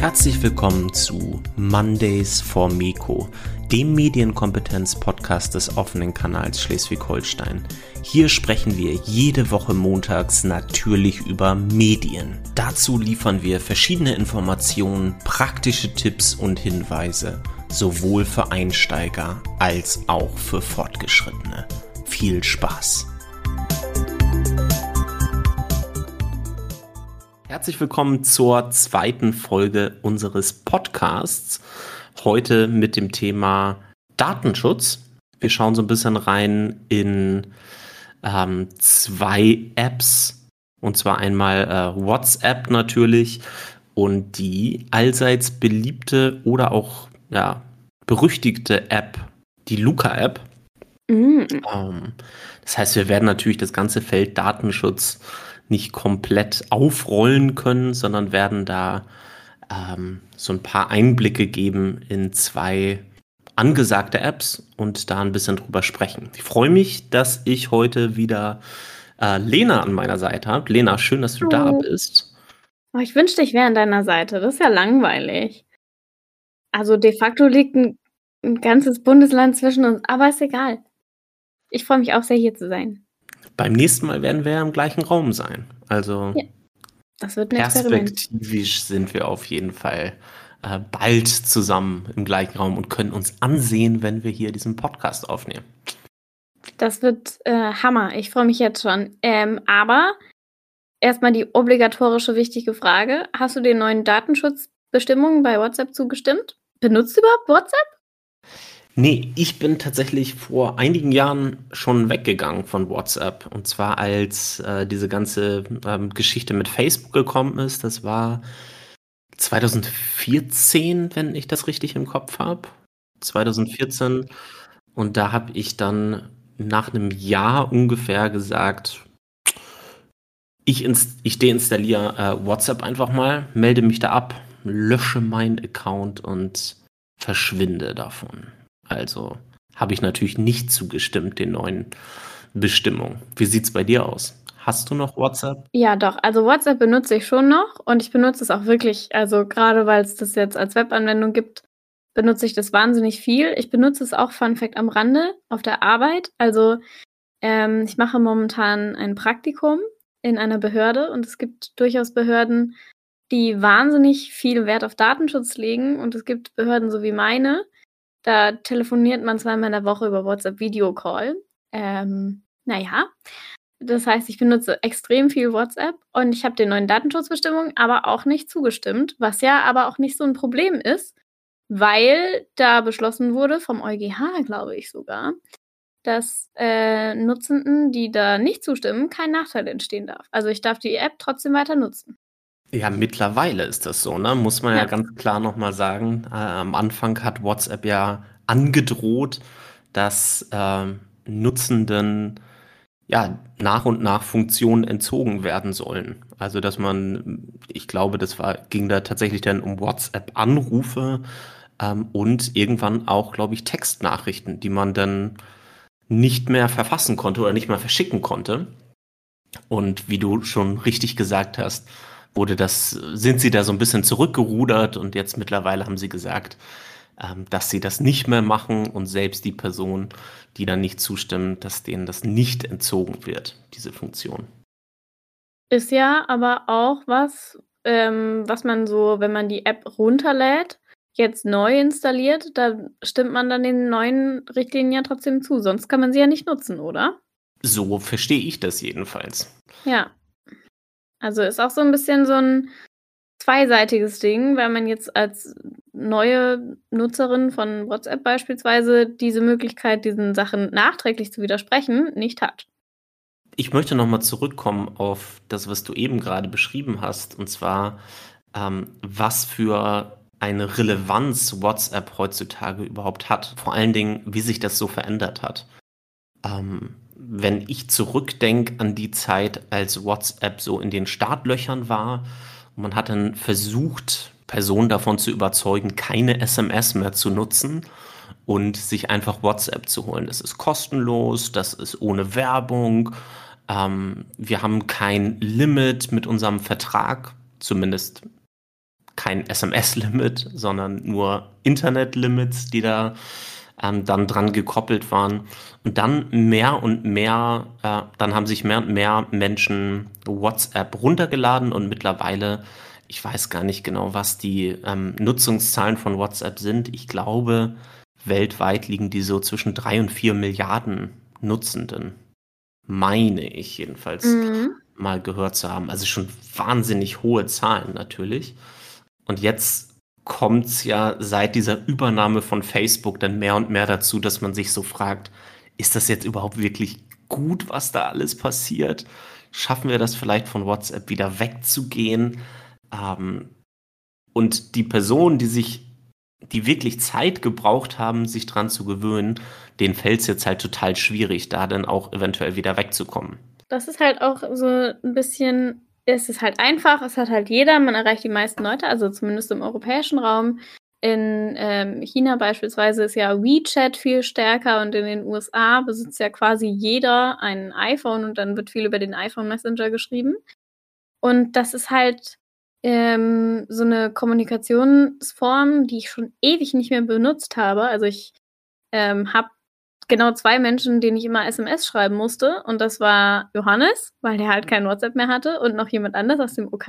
Herzlich willkommen zu Mondays for Miko, dem Medienkompetenz-Podcast des offenen Kanals Schleswig-Holstein. Hier sprechen wir jede Woche montags natürlich über Medien. Dazu liefern wir verschiedene Informationen, praktische Tipps und Hinweise, sowohl für Einsteiger als auch für Fortgeschrittene. Viel Spaß! Herzlich willkommen zur zweiten Folge unseres Podcasts. Heute mit dem Thema Datenschutz. Wir schauen so ein bisschen rein in ähm, zwei Apps. Und zwar einmal äh, WhatsApp natürlich und die allseits beliebte oder auch ja, berüchtigte App, die Luca-App. Mhm. Ähm, das heißt, wir werden natürlich das ganze Feld Datenschutz nicht komplett aufrollen können, sondern werden da ähm, so ein paar Einblicke geben in zwei angesagte Apps und da ein bisschen drüber sprechen. Ich freue mich, dass ich heute wieder äh, Lena an meiner Seite habe. Lena, schön, dass du oh. da bist. Oh, ich wünschte, ich wäre an deiner Seite. Das ist ja langweilig. Also de facto liegt ein, ein ganzes Bundesland zwischen uns, aber ist egal. Ich freue mich auch sehr, hier zu sein. Beim nächsten Mal werden wir ja im gleichen Raum sein. Also ja, das wird ein perspektivisch Experiment. sind wir auf jeden Fall äh, bald zusammen im gleichen Raum und können uns ansehen, wenn wir hier diesen Podcast aufnehmen. Das wird äh, Hammer. Ich freue mich jetzt schon. Ähm, aber erstmal die obligatorische wichtige Frage. Hast du den neuen Datenschutzbestimmungen bei WhatsApp zugestimmt? Benutzt du überhaupt WhatsApp? Nee, ich bin tatsächlich vor einigen Jahren schon weggegangen von WhatsApp. Und zwar als äh, diese ganze ähm, Geschichte mit Facebook gekommen ist. Das war 2014, wenn ich das richtig im Kopf habe. 2014. Und da habe ich dann nach einem Jahr ungefähr gesagt, ich, ich deinstalliere äh, WhatsApp einfach mal, melde mich da ab, lösche meinen Account und verschwinde davon. Also habe ich natürlich nicht zugestimmt den neuen Bestimmungen. Wie sieht es bei dir aus? Hast du noch WhatsApp? Ja, doch. Also WhatsApp benutze ich schon noch und ich benutze es auch wirklich, also gerade weil es das jetzt als Webanwendung gibt, benutze ich das wahnsinnig viel. Ich benutze es auch, Fun Fact, am Rande auf der Arbeit. Also ähm, ich mache momentan ein Praktikum in einer Behörde und es gibt durchaus Behörden, die wahnsinnig viel Wert auf Datenschutz legen und es gibt Behörden so wie meine, da telefoniert man zweimal in der Woche über WhatsApp Video Call. Ähm, naja, das heißt, ich benutze extrem viel WhatsApp und ich habe den neuen Datenschutzbestimmungen aber auch nicht zugestimmt, was ja aber auch nicht so ein Problem ist, weil da beschlossen wurde, vom EuGH, glaube ich sogar, dass äh, Nutzenden, die da nicht zustimmen, kein Nachteil entstehen darf. Also ich darf die App trotzdem weiter nutzen. Ja, mittlerweile ist das so, ne? Muss man ja, ja ganz klar nochmal sagen. Äh, am Anfang hat WhatsApp ja angedroht, dass äh, Nutzenden ja nach und nach Funktionen entzogen werden sollen. Also dass man, ich glaube, das war, ging da tatsächlich dann um WhatsApp-Anrufe ähm, und irgendwann auch, glaube ich, Textnachrichten, die man dann nicht mehr verfassen konnte oder nicht mehr verschicken konnte. Und wie du schon richtig gesagt hast, wurde das, sind sie da so ein bisschen zurückgerudert und jetzt mittlerweile haben sie gesagt, ähm, dass sie das nicht mehr machen und selbst die Person, die dann nicht zustimmt, dass denen das nicht entzogen wird, diese Funktion. Ist ja aber auch was, ähm, was man so, wenn man die App runterlädt, jetzt neu installiert, da stimmt man dann den neuen Richtlinien ja trotzdem zu. Sonst kann man sie ja nicht nutzen, oder? So verstehe ich das jedenfalls. Ja. Also ist auch so ein bisschen so ein zweiseitiges Ding, weil man jetzt als neue Nutzerin von WhatsApp beispielsweise diese Möglichkeit, diesen Sachen nachträglich zu widersprechen, nicht hat. Ich möchte nochmal zurückkommen auf das, was du eben gerade beschrieben hast, und zwar, ähm, was für eine Relevanz WhatsApp heutzutage überhaupt hat. Vor allen Dingen, wie sich das so verändert hat. Ähm, wenn ich zurückdenke an die Zeit, als WhatsApp so in den Startlöchern war, und man hat dann versucht, Personen davon zu überzeugen, keine SMS mehr zu nutzen und sich einfach WhatsApp zu holen. Das ist kostenlos, das ist ohne Werbung. Ähm, wir haben kein Limit mit unserem Vertrag, zumindest kein SMS-Limit, sondern nur Internet-Limits, die da ähm, dann dran gekoppelt waren. Und dann mehr und mehr, äh, dann haben sich mehr und mehr Menschen WhatsApp runtergeladen und mittlerweile, ich weiß gar nicht genau, was die ähm, Nutzungszahlen von WhatsApp sind. Ich glaube, weltweit liegen die so zwischen drei und vier Milliarden Nutzenden. Meine ich jedenfalls mhm. mal gehört zu haben. Also schon wahnsinnig hohe Zahlen natürlich. Und jetzt kommt es ja seit dieser Übernahme von Facebook dann mehr und mehr dazu, dass man sich so fragt, ist das jetzt überhaupt wirklich gut, was da alles passiert? Schaffen wir das vielleicht von WhatsApp wieder wegzugehen? Ähm, und die Personen, die sich, die wirklich Zeit gebraucht haben, sich dran zu gewöhnen, denen fällt es jetzt halt total schwierig, da dann auch eventuell wieder wegzukommen. Das ist halt auch so ein bisschen es ist halt einfach, es hat halt jeder, man erreicht die meisten Leute, also zumindest im europäischen Raum. In ähm, China beispielsweise ist ja WeChat viel stärker und in den USA besitzt ja quasi jeder ein iPhone und dann wird viel über den iPhone Messenger geschrieben. Und das ist halt ähm, so eine Kommunikationsform, die ich schon ewig nicht mehr benutzt habe. Also ich ähm, habe genau zwei Menschen, denen ich immer SMS schreiben musste. Und das war Johannes, weil der halt kein WhatsApp mehr hatte, und noch jemand anders aus dem OK.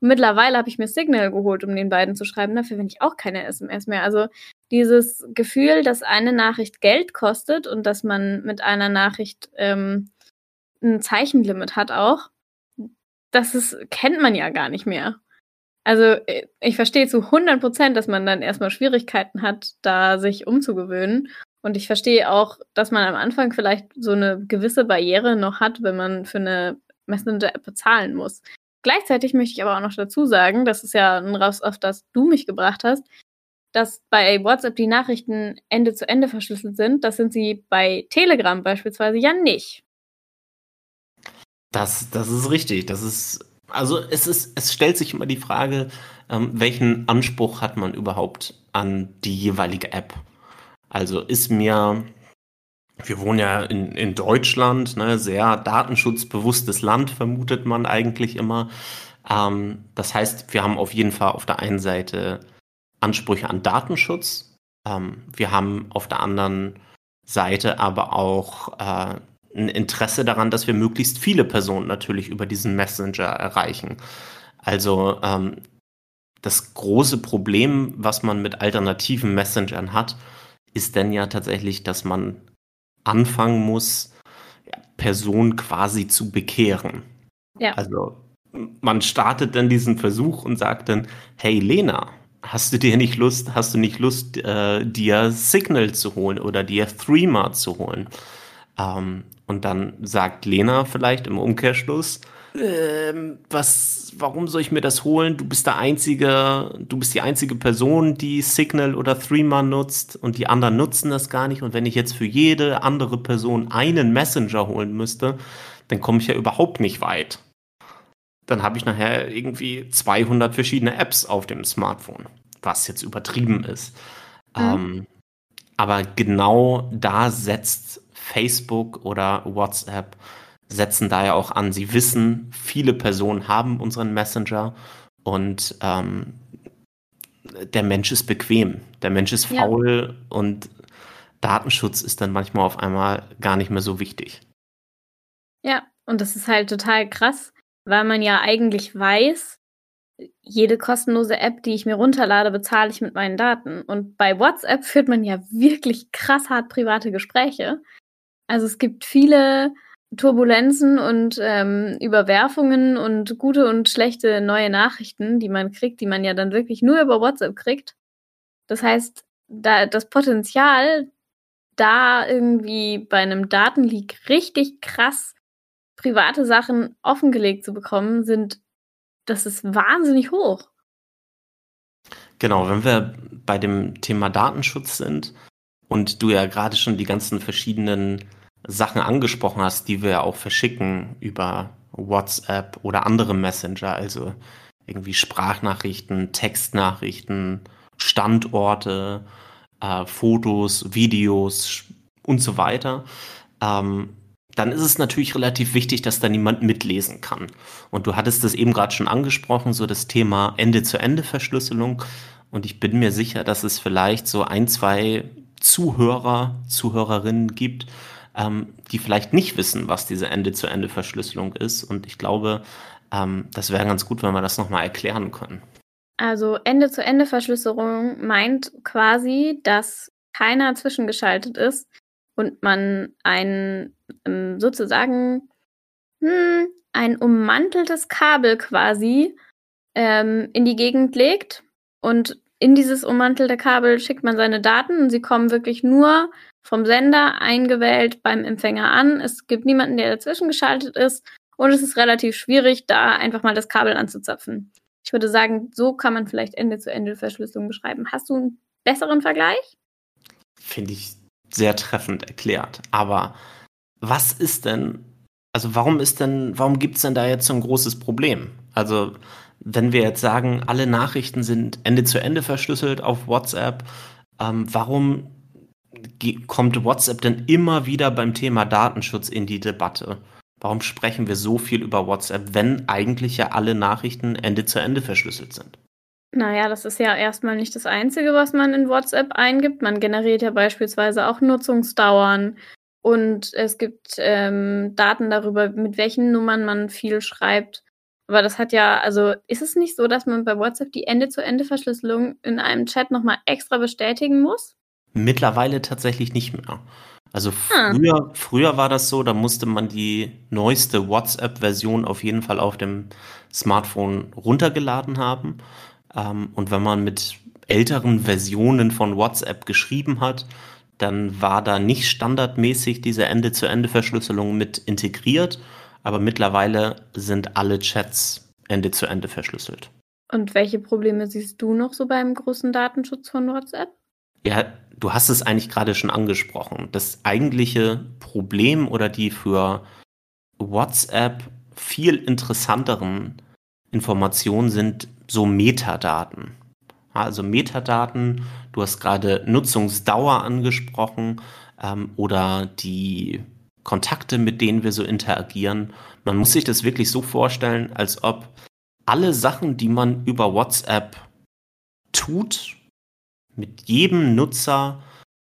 Und mittlerweile habe ich mir Signal geholt, um den beiden zu schreiben. Dafür bin ich auch keine SMS mehr. Also dieses Gefühl, dass eine Nachricht Geld kostet und dass man mit einer Nachricht ähm, ein Zeichenlimit hat auch, das ist, kennt man ja gar nicht mehr. Also äh, ich verstehe zu 100 Prozent, dass man dann erstmal Schwierigkeiten hat, da sich umzugewöhnen. Und ich verstehe auch, dass man am Anfang vielleicht so eine gewisse Barriere noch hat, wenn man für eine Messenger-App bezahlen muss. Gleichzeitig möchte ich aber auch noch dazu sagen, das ist ja ein Raus, auf das du mich gebracht hast, dass bei WhatsApp die Nachrichten Ende zu Ende verschlüsselt sind. Das sind sie bei Telegram beispielsweise ja nicht. Das, das ist richtig. Das ist, also es ist, es stellt sich immer die Frage, ähm, welchen Anspruch hat man überhaupt an die jeweilige App? Also ist mir, wir wohnen ja in, in Deutschland, ne, sehr datenschutzbewusstes Land, vermutet man eigentlich immer. Ähm, das heißt, wir haben auf jeden Fall auf der einen Seite Ansprüche an Datenschutz. Ähm, wir haben auf der anderen Seite aber auch äh, ein Interesse daran, dass wir möglichst viele Personen natürlich über diesen Messenger erreichen. Also ähm, das große Problem, was man mit alternativen Messengern hat, ist denn ja tatsächlich, dass man anfangen muss, Personen quasi zu bekehren. Ja. Also man startet dann diesen Versuch und sagt dann, hey Lena, hast du dir nicht Lust, hast du nicht Lust, äh, dir Signal zu holen oder dir Threema zu holen? Ähm, und dann sagt Lena vielleicht im Umkehrschluss, ähm, was, warum soll ich mir das holen? Du bist der einzige, du bist die einzige Person, die Signal oder Threema nutzt und die anderen nutzen das gar nicht. Und wenn ich jetzt für jede andere Person einen Messenger holen müsste, dann komme ich ja überhaupt nicht weit. Dann habe ich nachher irgendwie 200 verschiedene Apps auf dem Smartphone, was jetzt übertrieben ist. Mhm. Ähm, aber genau da setzt Facebook oder WhatsApp setzen da ja auch an. Sie wissen, viele Personen haben unseren Messenger und ähm, der Mensch ist bequem, der Mensch ist faul ja. und Datenschutz ist dann manchmal auf einmal gar nicht mehr so wichtig. Ja, und das ist halt total krass, weil man ja eigentlich weiß, jede kostenlose App, die ich mir runterlade, bezahle ich mit meinen Daten. Und bei WhatsApp führt man ja wirklich krass hart private Gespräche. Also es gibt viele Turbulenzen und ähm, Überwerfungen und gute und schlechte neue Nachrichten, die man kriegt, die man ja dann wirklich nur über WhatsApp kriegt. Das heißt, da das Potenzial, da irgendwie bei einem Datenleak richtig krass private Sachen offengelegt zu bekommen, sind, das ist wahnsinnig hoch. Genau, wenn wir bei dem Thema Datenschutz sind und du ja gerade schon die ganzen verschiedenen Sachen angesprochen hast, die wir auch verschicken über WhatsApp oder andere Messenger, also irgendwie Sprachnachrichten, Textnachrichten, Standorte, äh, Fotos, Videos und so weiter, ähm, dann ist es natürlich relativ wichtig, dass da niemand mitlesen kann. Und du hattest das eben gerade schon angesprochen, so das Thema Ende-zu-Ende-Verschlüsselung. Und ich bin mir sicher, dass es vielleicht so ein, zwei Zuhörer, Zuhörerinnen gibt, ähm, die vielleicht nicht wissen, was diese Ende-zu-Ende-Verschlüsselung ist. Und ich glaube, ähm, das wäre ganz gut, wenn wir das nochmal erklären können. Also Ende-zu-Ende-Verschlüsselung meint quasi, dass keiner zwischengeschaltet ist und man ein ähm, sozusagen hm, ein ummanteltes Kabel quasi ähm, in die Gegend legt und in dieses ummantelte Kabel schickt man seine Daten und sie kommen wirklich nur vom Sender eingewählt beim Empfänger an. Es gibt niemanden, der dazwischen geschaltet ist und es ist relativ schwierig, da einfach mal das Kabel anzuzapfen. Ich würde sagen, so kann man vielleicht Ende-zu-Ende-Verschlüsselung beschreiben. Hast du einen besseren Vergleich? Finde ich sehr treffend erklärt. Aber was ist denn, also warum ist denn, warum gibt es denn da jetzt so ein großes Problem? Also, wenn wir jetzt sagen, alle Nachrichten sind Ende zu Ende verschlüsselt auf WhatsApp, ähm, warum kommt WhatsApp denn immer wieder beim Thema Datenschutz in die Debatte? Warum sprechen wir so viel über WhatsApp, wenn eigentlich ja alle Nachrichten Ende zu Ende verschlüsselt sind? Naja, das ist ja erstmal nicht das Einzige, was man in WhatsApp eingibt. Man generiert ja beispielsweise auch Nutzungsdauern und es gibt ähm, Daten darüber, mit welchen Nummern man viel schreibt. Aber das hat ja, also ist es nicht so, dass man bei WhatsApp die Ende-zu-Ende-Verschlüsselung in einem Chat nochmal extra bestätigen muss? Mittlerweile tatsächlich nicht mehr. Also ah. früher, früher war das so, da musste man die neueste WhatsApp-Version auf jeden Fall auf dem Smartphone runtergeladen haben. Ähm, und wenn man mit älteren Versionen von WhatsApp geschrieben hat, dann war da nicht standardmäßig diese Ende-zu-Ende-Verschlüsselung mit integriert, aber mittlerweile sind alle Chats Ende-zu-Ende verschlüsselt. Und welche Probleme siehst du noch so beim großen Datenschutz von WhatsApp? Ja, du hast es eigentlich gerade schon angesprochen. Das eigentliche Problem oder die für WhatsApp viel interessanteren Informationen sind so Metadaten. Also Metadaten, du hast gerade Nutzungsdauer angesprochen ähm, oder die Kontakte, mit denen wir so interagieren. Man muss sich das wirklich so vorstellen, als ob alle Sachen, die man über WhatsApp tut, mit jedem Nutzer,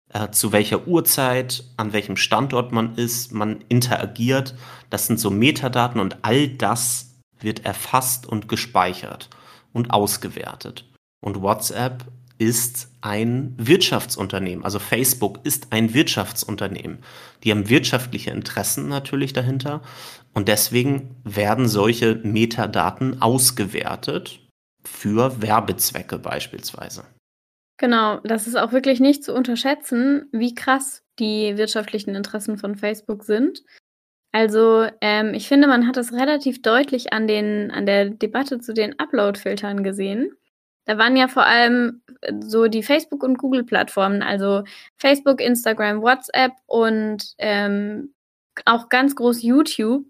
äh, zu welcher Uhrzeit, an welchem Standort man ist, man interagiert, das sind so Metadaten und all das wird erfasst und gespeichert und ausgewertet. Und WhatsApp ist ein Wirtschaftsunternehmen. Also Facebook ist ein Wirtschaftsunternehmen. Die haben wirtschaftliche Interessen natürlich dahinter. Und deswegen werden solche Metadaten ausgewertet für Werbezwecke beispielsweise. Genau, das ist auch wirklich nicht zu unterschätzen, wie krass die wirtschaftlichen Interessen von Facebook sind. Also ähm, ich finde, man hat es relativ deutlich an, den, an der Debatte zu den Upload-Filtern gesehen. Da waren ja vor allem äh, so die Facebook- und Google-Plattformen, also Facebook, Instagram, WhatsApp und ähm, auch ganz groß YouTube,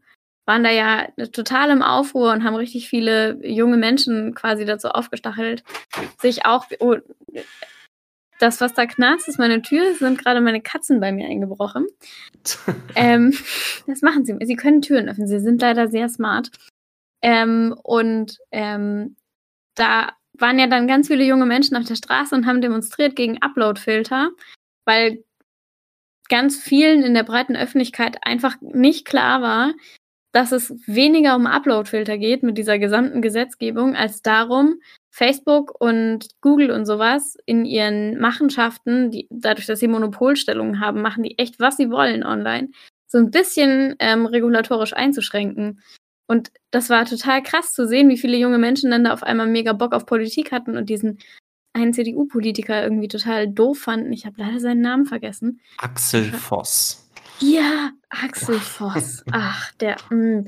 waren da ja total im Aufruhr und haben richtig viele junge Menschen quasi dazu aufgestachelt, sich auch oh, das, was da knarzt, ist meine Tür. Es sind gerade meine Katzen bei mir eingebrochen. ähm, das machen sie. Sie können Türen öffnen. Sie sind leider sehr smart. Ähm, und ähm, da waren ja dann ganz viele junge Menschen auf der Straße und haben demonstriert gegen Upload-Filter, weil ganz vielen in der breiten Öffentlichkeit einfach nicht klar war, dass es weniger um Upload-Filter geht mit dieser gesamten Gesetzgebung, als darum, Facebook und Google und sowas in ihren Machenschaften, die, dadurch, dass sie Monopolstellungen haben, machen die echt, was sie wollen online, so ein bisschen ähm, regulatorisch einzuschränken. Und das war total krass zu sehen, wie viele junge Menschen dann da auf einmal mega Bock auf Politik hatten und diesen einen CDU-Politiker irgendwie total doof fanden. Ich habe leider seinen Namen vergessen. Axel Voss. Ja, Axel Voss. Ach, der. Mh. Mm.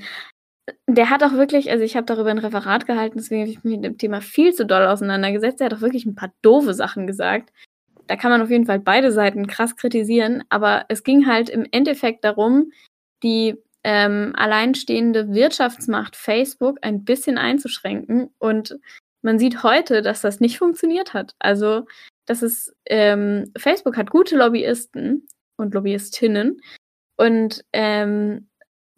Der hat auch wirklich, also ich habe darüber ein Referat gehalten, deswegen habe ich mich mit dem Thema viel zu doll auseinandergesetzt. Er hat auch wirklich ein paar doofe Sachen gesagt. Da kann man auf jeden Fall beide Seiten krass kritisieren, aber es ging halt im Endeffekt darum, die ähm, alleinstehende Wirtschaftsmacht Facebook ein bisschen einzuschränken. Und man sieht heute, dass das nicht funktioniert hat. Also, das ist, ähm, Facebook hat gute Lobbyisten und Lobbyistinnen, Und ähm,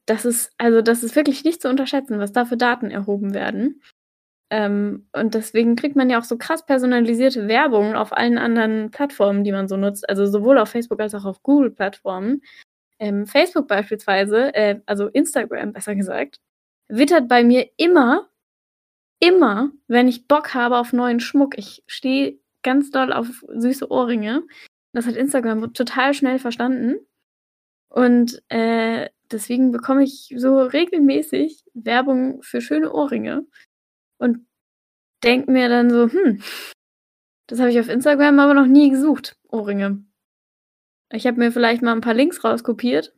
das ist, also das ist wirklich nicht zu unterschätzen, was da für Daten erhoben werden. Ähm, und deswegen kriegt man ja auch so krass personalisierte Werbung auf allen anderen Plattformen, die man so nutzt. Also sowohl auf Facebook als auch auf Google-Plattformen. Ähm, Facebook beispielsweise, äh, also Instagram besser gesagt, wittert bei mir immer, immer, wenn ich Bock habe auf neuen Schmuck. Ich stehe ganz doll auf süße Ohrringe. Das hat Instagram total schnell verstanden. Und äh, deswegen bekomme ich so regelmäßig Werbung für schöne Ohrringe und denke mir dann so, hm, das habe ich auf Instagram aber noch nie gesucht, Ohrringe. Ich habe mir vielleicht mal ein paar Links rauskopiert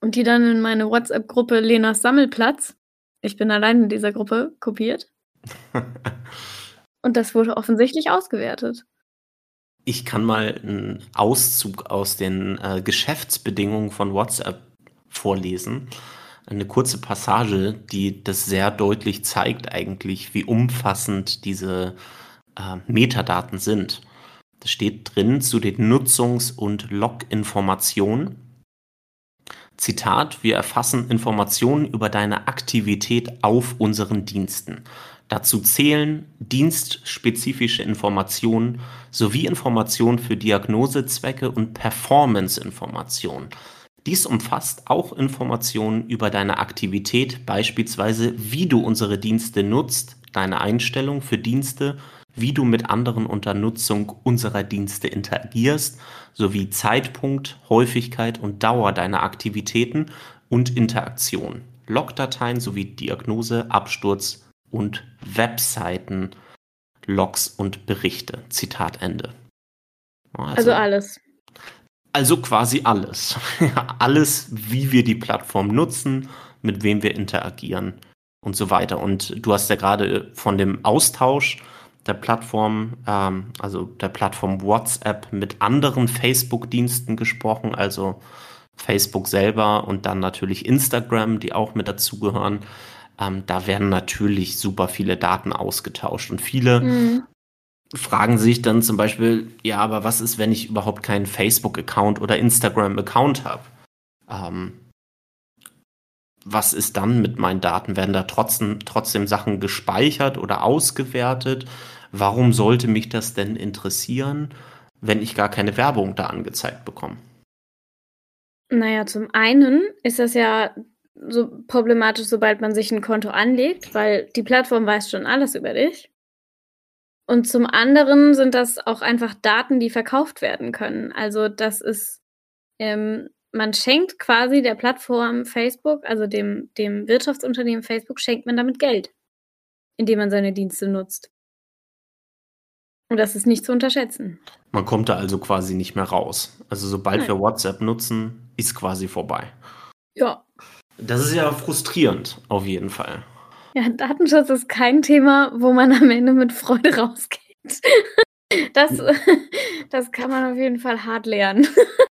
und die dann in meine WhatsApp-Gruppe Lenas Sammelplatz, ich bin allein in dieser Gruppe, kopiert. und das wurde offensichtlich ausgewertet. Ich kann mal einen Auszug aus den äh, Geschäftsbedingungen von WhatsApp vorlesen. Eine kurze Passage, die das sehr deutlich zeigt eigentlich, wie umfassend diese äh, Metadaten sind. Steht drin zu den Nutzungs- und Log-Informationen. Zitat, wir erfassen Informationen über deine Aktivität auf unseren Diensten. Dazu zählen dienstspezifische Informationen sowie Informationen für Diagnosezwecke und Performance-Informationen. Dies umfasst auch Informationen über deine Aktivität, beispielsweise wie du unsere Dienste nutzt, deine Einstellung für Dienste, wie du mit anderen unter Nutzung unserer Dienste interagierst, sowie Zeitpunkt, Häufigkeit und Dauer deiner Aktivitäten und Interaktion, Logdateien sowie Diagnose, Absturz und Webseiten, Logs und Berichte. Zitat Ende. Also, also alles. Also quasi alles. alles, wie wir die Plattform nutzen, mit wem wir interagieren und so weiter. Und du hast ja gerade von dem Austausch der Plattform, ähm, also der Plattform WhatsApp mit anderen Facebook-Diensten gesprochen, also Facebook selber und dann natürlich Instagram, die auch mit dazugehören ähm, da werden natürlich super viele Daten ausgetauscht und viele mhm. fragen sich dann zum Beispiel, ja, aber was ist, wenn ich überhaupt keinen Facebook-Account oder Instagram-Account habe? Ähm, was ist dann mit meinen Daten? Werden da trotzdem, trotzdem Sachen gespeichert oder ausgewertet? Warum sollte mich das denn interessieren, wenn ich gar keine Werbung da angezeigt bekomme? Naja, zum einen ist das ja so problematisch, sobald man sich ein Konto anlegt, weil die Plattform weiß schon alles über dich. Und zum anderen sind das auch einfach Daten, die verkauft werden können. Also das ist, ähm, man schenkt quasi der Plattform Facebook, also dem, dem Wirtschaftsunternehmen Facebook, schenkt man damit Geld, indem man seine Dienste nutzt. Und das ist nicht zu unterschätzen. Man kommt da also quasi nicht mehr raus. Also sobald Nein. wir WhatsApp nutzen, ist quasi vorbei. Ja, das ist ja frustrierend, auf jeden Fall. Ja, Datenschutz ist kein Thema, wo man am Ende mit Freude rausgeht. Das, das kann man auf jeden Fall hart lernen.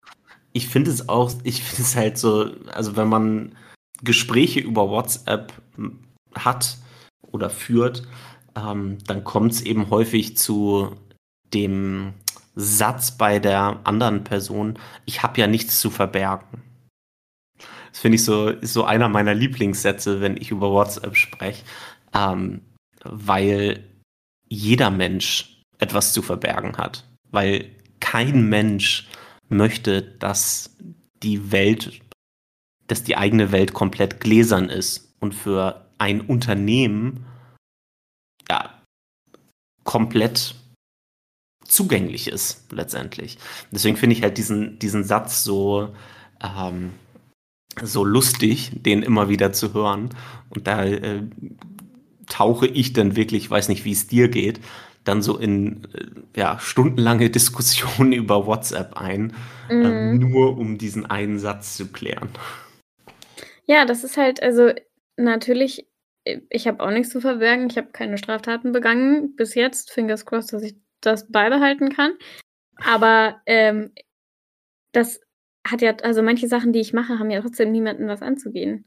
Ich finde es auch, ich finde es halt so, also wenn man Gespräche über WhatsApp hat oder führt, ähm, dann kommt es eben häufig zu dem Satz bei der anderen Person, ich habe ja nichts zu verbergen. Das finde ich so, ist so einer meiner Lieblingssätze, wenn ich über WhatsApp spreche, ähm, weil jeder Mensch etwas zu verbergen hat. Weil kein Mensch möchte, dass die Welt, dass die eigene Welt komplett gläsern ist und für ein Unternehmen ja komplett zugänglich ist letztendlich. Deswegen finde ich halt diesen, diesen Satz so ähm, so lustig, den immer wieder zu hören. Und da äh, tauche ich dann wirklich, weiß nicht, wie es dir geht, dann so in äh, ja, stundenlange Diskussionen über WhatsApp ein, äh, mhm. äh, nur um diesen einen Satz zu klären. Ja, das ist halt, also natürlich, ich habe auch nichts zu verbergen, ich habe keine Straftaten begangen bis jetzt. Fingers crossed, dass ich das beibehalten kann. Aber ähm, das hat ja, also manche Sachen, die ich mache, haben ja trotzdem niemandem was anzugehen.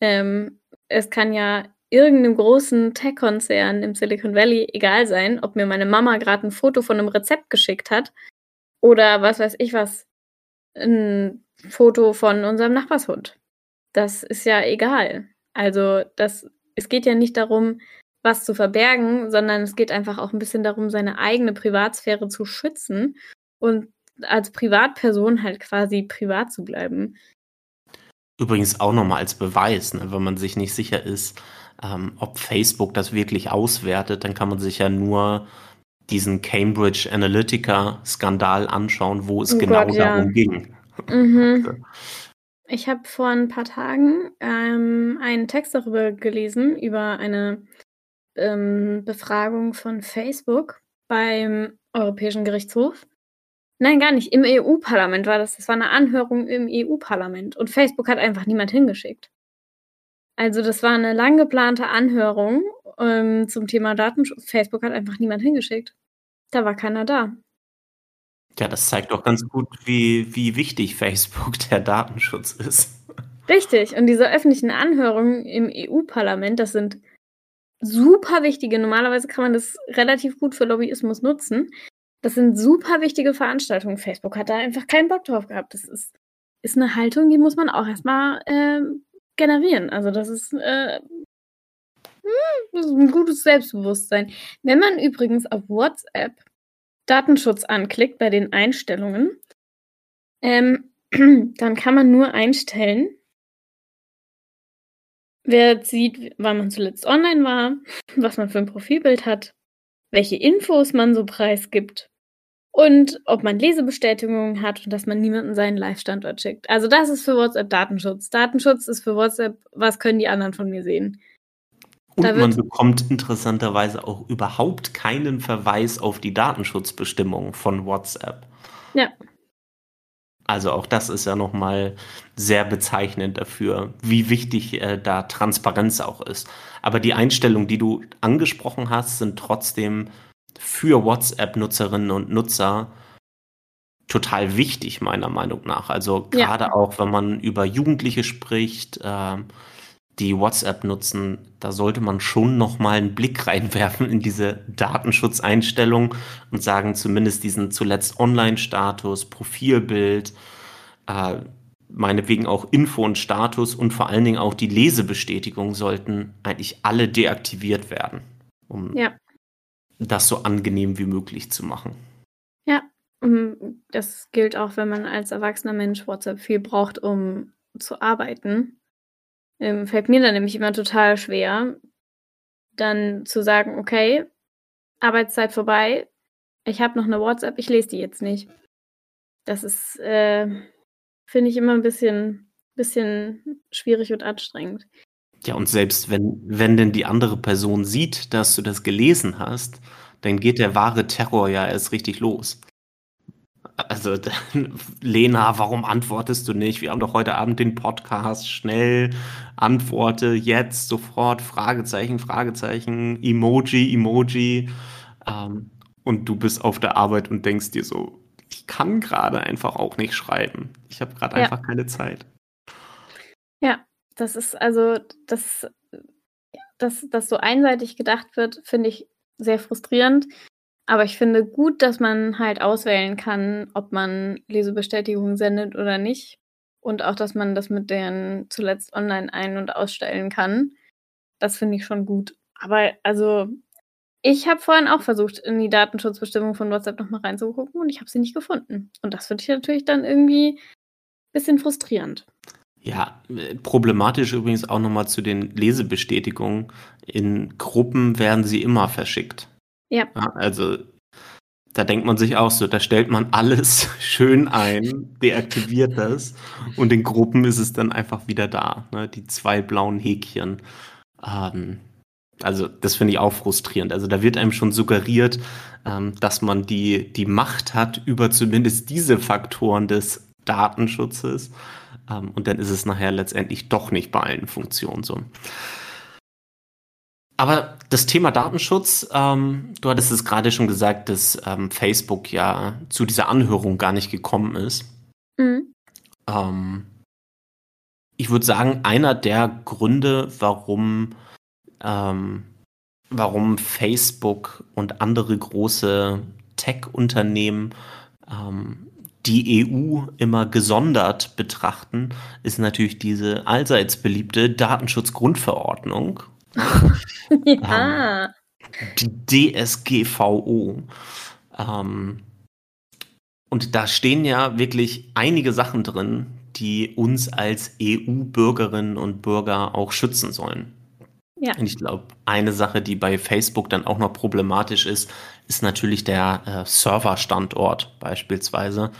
Ähm, es kann ja irgendeinem großen Tech-Konzern im Silicon Valley egal sein, ob mir meine Mama gerade ein Foto von einem Rezept geschickt hat oder was weiß ich was. ein Foto von unserem Nachbarshund. Das ist ja egal. Also das, es geht ja nicht darum, was zu verbergen, sondern es geht einfach auch ein bisschen darum, seine eigene Privatsphäre zu schützen und als Privatperson halt quasi privat zu bleiben. Übrigens auch nochmal als Beweis, ne, wenn man sich nicht sicher ist, ähm, ob Facebook das wirklich auswertet, dann kann man sich ja nur diesen Cambridge Analytica-Skandal anschauen, wo es oh genau Gott, ja. darum ging. Mhm. Ich habe vor ein paar Tagen ähm, einen Text darüber gelesen, über eine ähm, Befragung von Facebook beim Europäischen Gerichtshof. Nein, gar nicht. Im EU-Parlament war das. Das war eine Anhörung im EU-Parlament. Und Facebook hat einfach niemand hingeschickt. Also das war eine lang geplante Anhörung ähm, zum Thema Datenschutz. Facebook hat einfach niemand hingeschickt. Da war keiner da. Ja, das zeigt doch ganz gut, wie, wie wichtig Facebook der Datenschutz ist. Richtig. Und diese öffentlichen Anhörungen im EU-Parlament, das sind super wichtige. Normalerweise kann man das relativ gut für Lobbyismus nutzen. Das sind super wichtige Veranstaltungen. Facebook hat da einfach keinen Bock drauf gehabt. Das ist, ist eine Haltung, die muss man auch erstmal äh, generieren. Also das ist, äh, hm, das ist ein gutes Selbstbewusstsein. Wenn man übrigens auf WhatsApp Datenschutz anklickt bei den Einstellungen, ähm, dann kann man nur einstellen, wer sieht, wann man zuletzt online war, was man für ein Profilbild hat, welche Infos man so preisgibt und ob man Lesebestätigungen hat und dass man niemanden seinen Live-Standort schickt. Also das ist für WhatsApp Datenschutz. Datenschutz ist für WhatsApp, was können die anderen von mir sehen. Und man bekommt interessanterweise auch überhaupt keinen Verweis auf die Datenschutzbestimmungen von WhatsApp. Ja. Also auch das ist ja nochmal sehr bezeichnend dafür, wie wichtig äh, da Transparenz auch ist. Aber die Einstellungen, die du angesprochen hast, sind trotzdem für WhatsApp-Nutzerinnen und Nutzer total wichtig, meiner Meinung nach. Also gerade ja. auch, wenn man über Jugendliche spricht, äh, die WhatsApp nutzen, da sollte man schon noch mal einen Blick reinwerfen in diese Datenschutzeinstellung und sagen, zumindest diesen zuletzt Online-Status, Profilbild, äh, meinetwegen auch Info und Status und vor allen Dingen auch die Lesebestätigung sollten eigentlich alle deaktiviert werden, um ja. Das so angenehm wie möglich zu machen. Ja, das gilt auch, wenn man als erwachsener Mensch WhatsApp viel braucht, um zu arbeiten ähm, fällt mir dann nämlich immer total schwer, dann zu sagen, okay, Arbeitszeit vorbei, ich habe noch eine WhatsApp, ich lese die jetzt nicht. Das ist, äh, finde ich immer ein bisschen, bisschen schwierig und anstrengend. Ja, und selbst wenn, wenn denn die andere Person sieht, dass du das gelesen hast, dann geht der wahre Terror ja erst richtig los. Also, Lena, warum antwortest du nicht? Wir haben doch heute Abend den Podcast. Schnell antworte jetzt, sofort, Fragezeichen, Fragezeichen, Emoji, Emoji. Ähm, und du bist auf der Arbeit und denkst dir so, ich kann gerade einfach auch nicht schreiben. Ich habe gerade ja. einfach keine Zeit. Ja, das ist also, das, dass das so einseitig gedacht wird, finde ich sehr frustrierend. Aber ich finde gut, dass man halt auswählen kann, ob man Lesebestätigungen sendet oder nicht. Und auch, dass man das mit den zuletzt online ein- und ausstellen kann. Das finde ich schon gut. Aber also, ich habe vorhin auch versucht, in die Datenschutzbestimmung von WhatsApp nochmal reinzugucken und ich habe sie nicht gefunden. Und das finde ich natürlich dann irgendwie ein bisschen frustrierend. Ja, problematisch übrigens auch nochmal zu den Lesebestätigungen. In Gruppen werden sie immer verschickt. Ja. ja. Also da denkt man sich auch so, da stellt man alles schön ein, deaktiviert das und in Gruppen ist es dann einfach wieder da. Ne? Die zwei blauen Häkchen. Ähm, also das finde ich auch frustrierend. Also da wird einem schon suggeriert, ähm, dass man die, die Macht hat über zumindest diese Faktoren des Datenschutzes. Ähm, und dann ist es nachher letztendlich doch nicht bei allen Funktionen so. Aber das Thema Datenschutz, ähm, du hattest es gerade schon gesagt, dass ähm, Facebook ja zu dieser Anhörung gar nicht gekommen ist. Mhm. Ähm, ich würde sagen, einer der Gründe, warum, ähm, warum Facebook und andere große Tech-Unternehmen ähm, die EU immer gesondert betrachten, ist natürlich diese allseits beliebte Datenschutzgrundverordnung. ja. Ähm, die DSGVO. Ähm, und da stehen ja wirklich einige Sachen drin, die uns als EU-Bürgerinnen und Bürger auch schützen sollen. Ja. Und ich glaube, eine Sache, die bei Facebook dann auch noch problematisch ist, ist natürlich der äh, Serverstandort beispielsweise,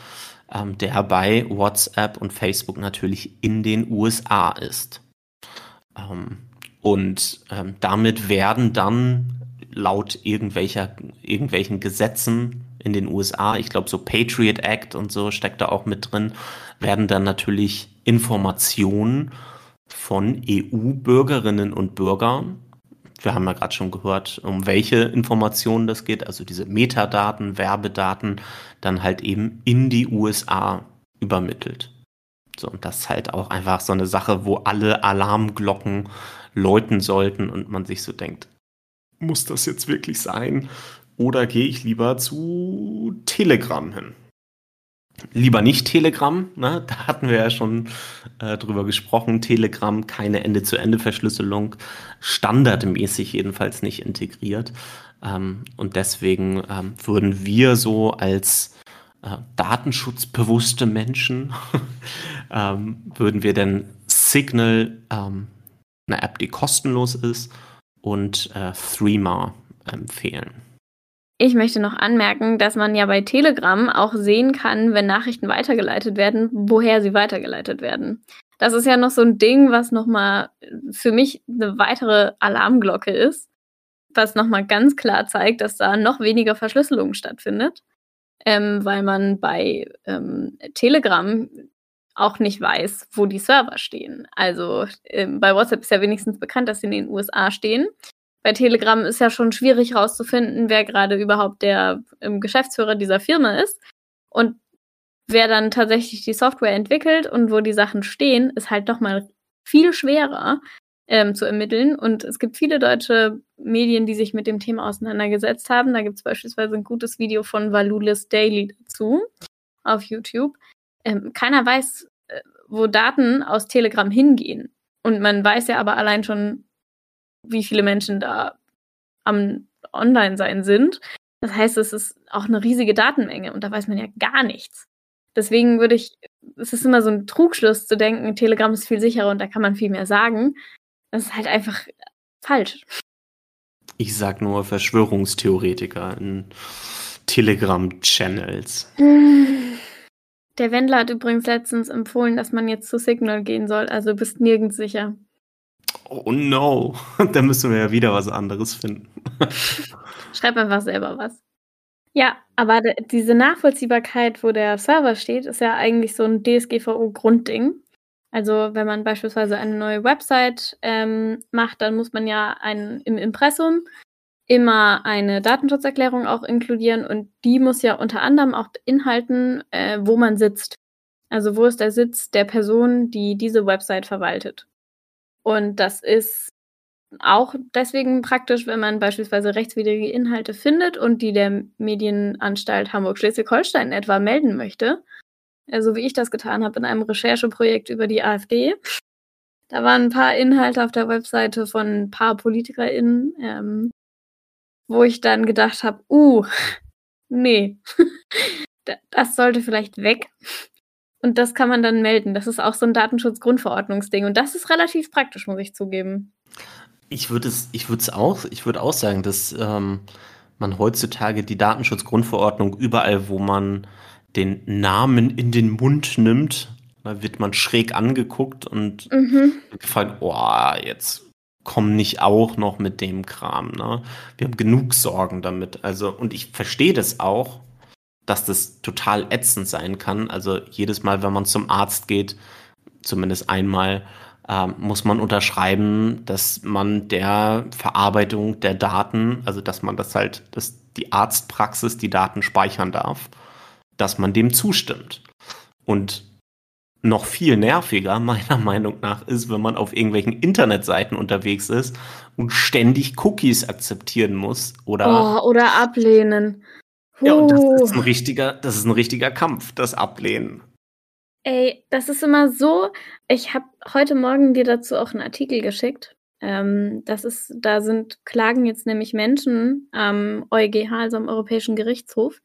ähm, der bei WhatsApp und Facebook natürlich in den USA ist. Ähm, und ähm, damit werden dann laut irgendwelcher, irgendwelchen Gesetzen in den USA, ich glaube so Patriot Act und so steckt da auch mit drin, werden dann natürlich Informationen von EU-Bürgerinnen und Bürgern. Wir haben ja gerade schon gehört, um welche Informationen das geht, also diese Metadaten, Werbedaten, dann halt eben in die USA übermittelt. So, und das ist halt auch einfach so eine Sache, wo alle Alarmglocken läuten sollten und man sich so denkt, muss das jetzt wirklich sein? Oder gehe ich lieber zu Telegram hin? Lieber nicht Telegram, ne? da hatten wir ja schon äh, drüber gesprochen. Telegram, keine Ende-zu-Ende-Verschlüsselung, standardmäßig jedenfalls nicht integriert. Ähm, und deswegen ähm, würden wir so als äh, datenschutzbewusste Menschen, ähm, würden wir denn Signal, ähm, eine App, die kostenlos ist, und äh, Threema empfehlen. Ich möchte noch anmerken, dass man ja bei Telegram auch sehen kann, wenn Nachrichten weitergeleitet werden, woher sie weitergeleitet werden. Das ist ja noch so ein Ding, was nochmal für mich eine weitere Alarmglocke ist, was nochmal ganz klar zeigt, dass da noch weniger Verschlüsselung stattfindet, ähm, weil man bei ähm, Telegram auch nicht weiß, wo die Server stehen. Also ähm, bei WhatsApp ist ja wenigstens bekannt, dass sie in den USA stehen bei Telegram ist ja schon schwierig herauszufinden, wer gerade überhaupt der ähm, Geschäftsführer dieser Firma ist. Und wer dann tatsächlich die Software entwickelt und wo die Sachen stehen, ist halt doch mal viel schwerer ähm, zu ermitteln. Und es gibt viele deutsche Medien, die sich mit dem Thema auseinandergesetzt haben. Da gibt es beispielsweise ein gutes Video von Valulis Daily dazu auf YouTube. Ähm, keiner weiß, äh, wo Daten aus Telegram hingehen. Und man weiß ja aber allein schon, wie viele Menschen da am Online-Sein sind. Das heißt, es ist auch eine riesige Datenmenge und da weiß man ja gar nichts. Deswegen würde ich, es ist immer so ein Trugschluss zu denken, Telegram ist viel sicherer und da kann man viel mehr sagen. Das ist halt einfach falsch. Ich sag nur Verschwörungstheoretiker in Telegram-Channels. Der Wendler hat übrigens letztens empfohlen, dass man jetzt zu Signal gehen soll, also bist nirgends sicher. Oh no, da müssen wir ja wieder was anderes finden. Schreib einfach selber was. Ja, aber diese Nachvollziehbarkeit, wo der Server steht, ist ja eigentlich so ein DSGVO-Grundding. Also wenn man beispielsweise eine neue Website ähm, macht, dann muss man ja ein, im Impressum immer eine Datenschutzerklärung auch inkludieren und die muss ja unter anderem auch beinhalten, äh, wo man sitzt. Also wo ist der Sitz der Person, die diese Website verwaltet. Und das ist auch deswegen praktisch, wenn man beispielsweise rechtswidrige Inhalte findet und die der Medienanstalt Hamburg-Schleswig-Holstein etwa melden möchte. So also wie ich das getan habe in einem Rechercheprojekt über die AfD. Da waren ein paar Inhalte auf der Webseite von ein paar PolitikerInnen, ähm, wo ich dann gedacht habe, uh, nee, das sollte vielleicht weg. Und das kann man dann melden. Das ist auch so ein Datenschutzgrundverordnungsding. Und das ist relativ praktisch, muss ich zugeben. Ich würde es, ich würde es auch, ich würde auch sagen, dass ähm, man heutzutage die Datenschutzgrundverordnung überall, wo man den Namen in den Mund nimmt, da wird man schräg angeguckt und mhm. gefragt, oh, jetzt komm nicht auch noch mit dem Kram, ne? Wir haben genug Sorgen damit. Also, und ich verstehe das auch, dass das total ätzend sein kann. Also jedes Mal, wenn man zum Arzt geht, zumindest einmal, äh, muss man unterschreiben, dass man der Verarbeitung der Daten, also dass man das halt, dass die Arztpraxis die Daten speichern darf, dass man dem zustimmt. Und noch viel nerviger, meiner Meinung nach, ist, wenn man auf irgendwelchen Internetseiten unterwegs ist und ständig Cookies akzeptieren muss oder. Oh, oder ablehnen. Ja, und das ist ein richtiger, das ist ein richtiger Kampf, das Ablehnen. Ey, das ist immer so. Ich habe heute Morgen dir dazu auch einen Artikel geschickt. Ähm, das ist, da sind klagen jetzt nämlich Menschen am EuGH, also am Europäischen Gerichtshof,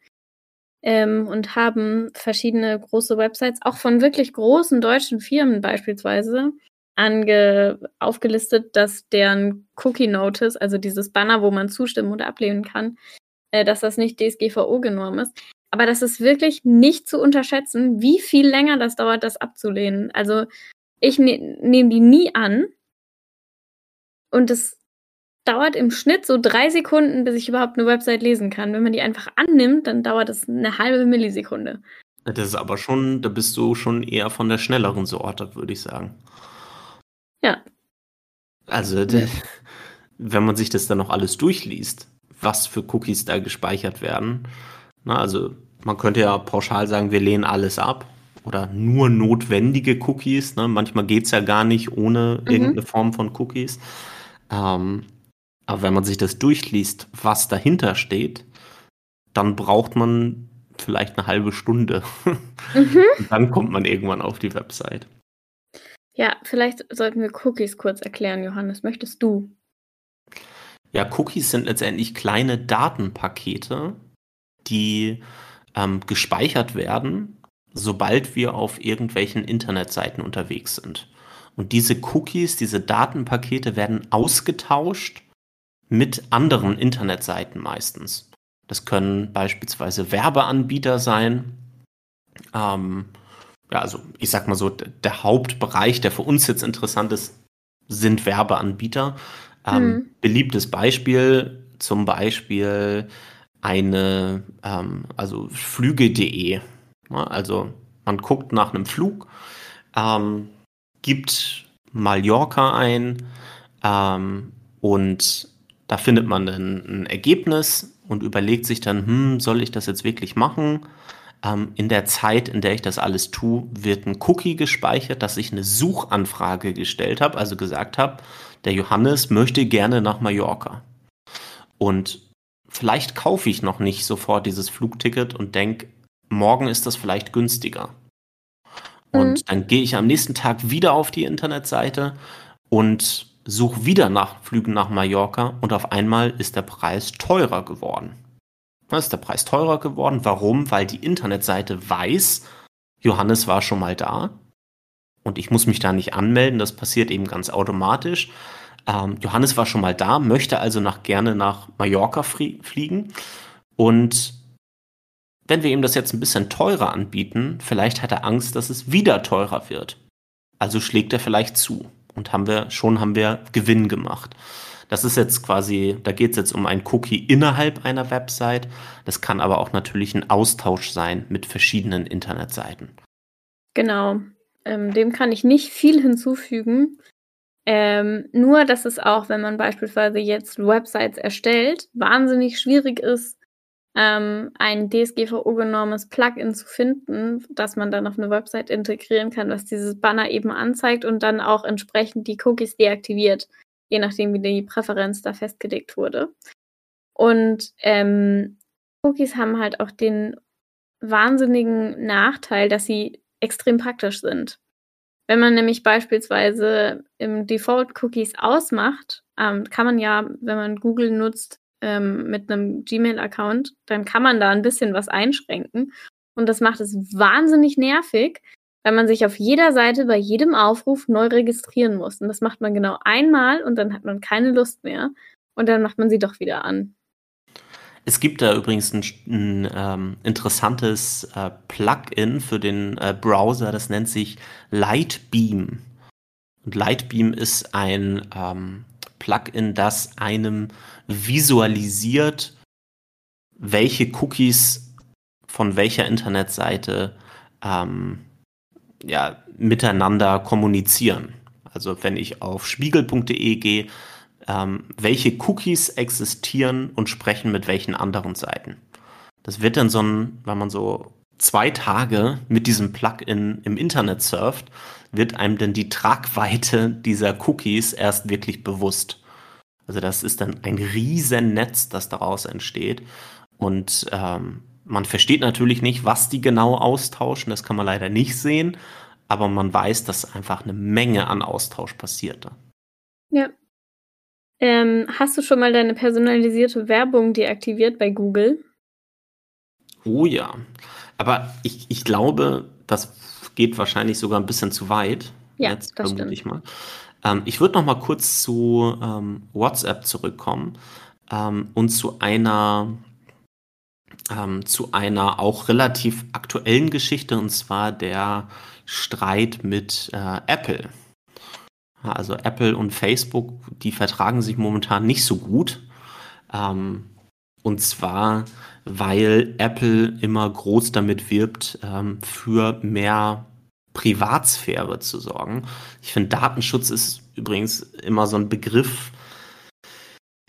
ähm, und haben verschiedene große Websites, auch von wirklich großen deutschen Firmen beispielsweise, ange aufgelistet, dass deren Cookie Notice, also dieses Banner, wo man zustimmen oder ablehnen kann, äh, dass das nicht DSGVO-genorm ist. Aber das ist wirklich nicht zu unterschätzen, wie viel länger das dauert, das abzulehnen. Also ich ne nehme die nie an. Und es dauert im Schnitt so drei Sekunden, bis ich überhaupt eine Website lesen kann. Wenn man die einfach annimmt, dann dauert es eine halbe Millisekunde. Das ist aber schon, da bist du schon eher von der schnelleren Sorte, würde ich sagen. Ja. Also, wenn man sich das dann noch alles durchliest, was für Cookies da gespeichert werden. Na, also, man könnte ja pauschal sagen, wir lehnen alles ab oder nur notwendige Cookies. Ne? Manchmal geht es ja gar nicht ohne mhm. irgendeine Form von Cookies. Ähm, aber wenn man sich das durchliest, was dahinter steht, dann braucht man vielleicht eine halbe Stunde. Mhm. Und dann kommt man irgendwann auf die Website. Ja, vielleicht sollten wir Cookies kurz erklären, Johannes. Möchtest du? Ja, Cookies sind letztendlich kleine Datenpakete, die ähm, gespeichert werden, sobald wir auf irgendwelchen Internetseiten unterwegs sind. Und diese Cookies, diese Datenpakete werden ausgetauscht mit anderen Internetseiten meistens. Das können beispielsweise Werbeanbieter sein. Ähm, ja, also ich sag mal so, der Hauptbereich, der für uns jetzt interessant ist, sind Werbeanbieter. Ähm, mhm. Beliebtes Beispiel, zum Beispiel eine, ähm, also Flüge.de. Also man guckt nach einem Flug, ähm, gibt Mallorca ein ähm, und da findet man ein, ein Ergebnis und überlegt sich dann, hm, soll ich das jetzt wirklich machen? Ähm, in der Zeit, in der ich das alles tue, wird ein Cookie gespeichert, dass ich eine Suchanfrage gestellt habe, also gesagt habe, der Johannes möchte gerne nach Mallorca. Und vielleicht kaufe ich noch nicht sofort dieses Flugticket und denke, morgen ist das vielleicht günstiger. Und mhm. dann gehe ich am nächsten Tag wieder auf die Internetseite und suche wieder nach Flügen nach Mallorca und auf einmal ist der Preis teurer geworden. Ist der Preis teurer geworden. Warum? Weil die Internetseite weiß, Johannes war schon mal da und ich muss mich da nicht anmelden. Das passiert eben ganz automatisch. Ähm, Johannes war schon mal da, möchte also nach, gerne nach Mallorca fliegen. Und wenn wir ihm das jetzt ein bisschen teurer anbieten, vielleicht hat er Angst, dass es wieder teurer wird. Also schlägt er vielleicht zu. Und haben wir, schon haben wir Gewinn gemacht. Das ist jetzt quasi, da geht es jetzt um ein Cookie innerhalb einer Website. Das kann aber auch natürlich ein Austausch sein mit verschiedenen Internetseiten. Genau. Ähm, dem kann ich nicht viel hinzufügen. Ähm, nur, dass es auch, wenn man beispielsweise jetzt Websites erstellt, wahnsinnig schwierig ist, ähm, ein DSGVO-genormes Plugin zu finden, das man dann auf eine Website integrieren kann, was dieses Banner eben anzeigt und dann auch entsprechend die Cookies deaktiviert je nachdem, wie die Präferenz da festgelegt wurde. Und ähm, Cookies haben halt auch den wahnsinnigen Nachteil, dass sie extrem praktisch sind. Wenn man nämlich beispielsweise im Default Cookies ausmacht, ähm, kann man ja, wenn man Google nutzt ähm, mit einem Gmail-Account, dann kann man da ein bisschen was einschränken. Und das macht es wahnsinnig nervig, weil man sich auf jeder Seite bei jedem Aufruf neu registrieren muss. Und das macht man genau einmal und dann hat man keine Lust mehr. Und dann macht man sie doch wieder an. Es gibt da übrigens ein, ein ähm, interessantes äh, Plugin für den äh, Browser, das nennt sich Lightbeam. Und Lightbeam ist ein ähm, Plugin, das einem visualisiert, welche Cookies von welcher Internetseite ähm, ja, miteinander kommunizieren. Also wenn ich auf spiegel.de gehe, ähm, welche Cookies existieren und sprechen mit welchen anderen Seiten. Das wird dann so ein, wenn man so zwei Tage mit diesem Plugin im Internet surft, wird einem dann die Tragweite dieser Cookies erst wirklich bewusst. Also das ist dann ein riesen Netz, das daraus entsteht. Und ähm, man versteht natürlich nicht, was die genau austauschen, das kann man leider nicht sehen, aber man weiß, dass einfach eine Menge an Austausch passiert. Ja. Ähm, hast du schon mal deine personalisierte Werbung deaktiviert bei Google? Oh ja. Aber ich, ich glaube, das geht wahrscheinlich sogar ein bisschen zu weit. Ja, Jetzt das vermute stimmt. ich mal. Ähm, ich würde noch mal kurz zu ähm, WhatsApp zurückkommen ähm, und zu einer ähm, zu einer auch relativ aktuellen Geschichte und zwar der Streit mit äh, Apple. Also Apple und Facebook, die vertragen sich momentan nicht so gut. Ähm, und zwar, weil Apple immer groß damit wirbt, ähm, für mehr Privatsphäre zu sorgen. Ich finde, Datenschutz ist übrigens immer so ein Begriff,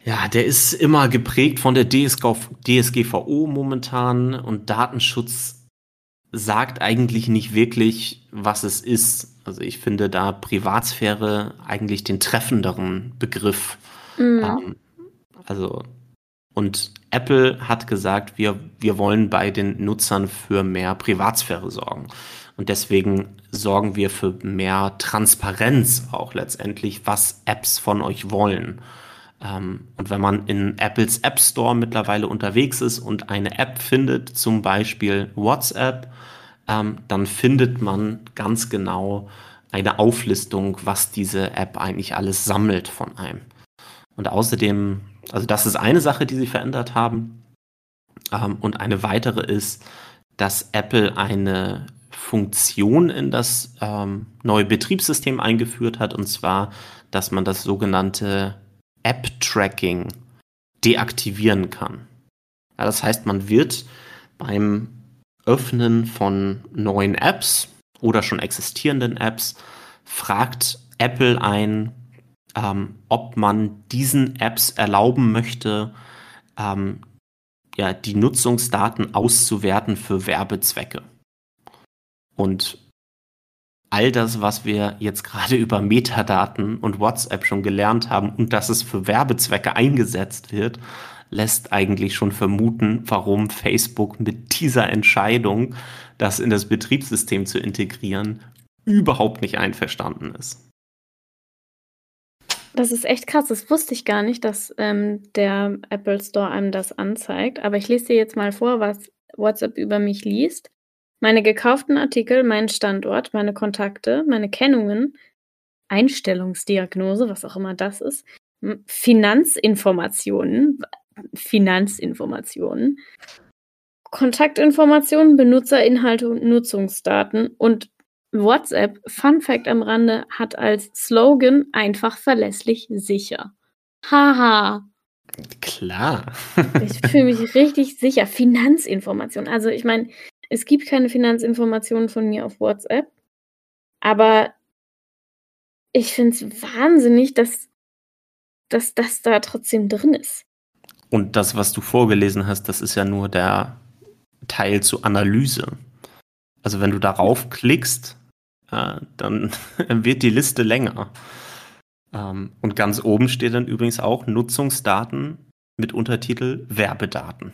ja, der ist immer geprägt von der DSG, DSGVO momentan und Datenschutz sagt eigentlich nicht wirklich, was es ist. Also ich finde da Privatsphäre eigentlich den treffenderen Begriff. Mhm. Ähm, also und Apple hat gesagt, wir, wir wollen bei den Nutzern für mehr Privatsphäre sorgen. Und deswegen sorgen wir für mehr Transparenz auch letztendlich, was Apps von euch wollen. Ähm, und wenn man in Apples App Store mittlerweile unterwegs ist und eine App findet, zum Beispiel WhatsApp, ähm, dann findet man ganz genau eine Auflistung, was diese App eigentlich alles sammelt von einem. Und außerdem, also das ist eine Sache, die sie verändert haben. Ähm, und eine weitere ist, dass Apple eine Funktion in das ähm, neue Betriebssystem eingeführt hat, und zwar, dass man das sogenannte App-Tracking deaktivieren kann. Ja, das heißt, man wird beim Öffnen von neuen Apps oder schon existierenden Apps fragt Apple ein, ähm, ob man diesen Apps erlauben möchte, ähm, ja, die Nutzungsdaten auszuwerten für Werbezwecke. Und all das, was wir jetzt gerade über Metadaten und WhatsApp schon gelernt haben und dass es für Werbezwecke eingesetzt wird, lässt eigentlich schon vermuten, warum Facebook mit dieser Entscheidung, das in das Betriebssystem zu integrieren, überhaupt nicht einverstanden ist. Das ist echt krass. Das wusste ich gar nicht, dass ähm, der Apple Store einem das anzeigt. Aber ich lese dir jetzt mal vor, was WhatsApp über mich liest. Meine gekauften Artikel, meinen Standort, meine Kontakte, meine Kennungen, Einstellungsdiagnose, was auch immer das ist, Finanzinformationen, Finanzinformationen, Kontaktinformationen, Benutzerinhalte und Nutzungsdaten und WhatsApp, Fun Fact am Rande, hat als Slogan einfach verlässlich sicher. Haha. Klar. ich fühle mich richtig sicher. Finanzinformationen. Also ich meine, es gibt keine Finanzinformationen von mir auf WhatsApp, aber ich finde es wahnsinnig, dass, dass das da trotzdem drin ist. Und das, was du vorgelesen hast, das ist ja nur der Teil zur Analyse. Also wenn du darauf klickst, äh, dann wird die Liste länger. Ähm, und ganz oben steht dann übrigens auch Nutzungsdaten mit Untertitel Werbedaten.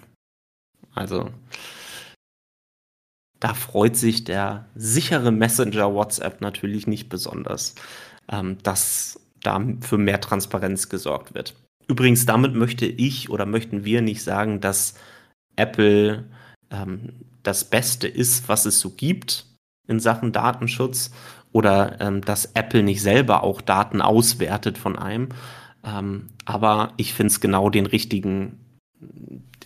Also da freut sich der sichere Messenger WhatsApp natürlich nicht besonders, ähm, dass da für mehr Transparenz gesorgt wird. Übrigens, damit möchte ich oder möchten wir nicht sagen, dass Apple ähm, das Beste ist, was es so gibt in Sachen Datenschutz oder ähm, dass Apple nicht selber auch Daten auswertet von einem. Ähm, aber ich finde es genau den richtigen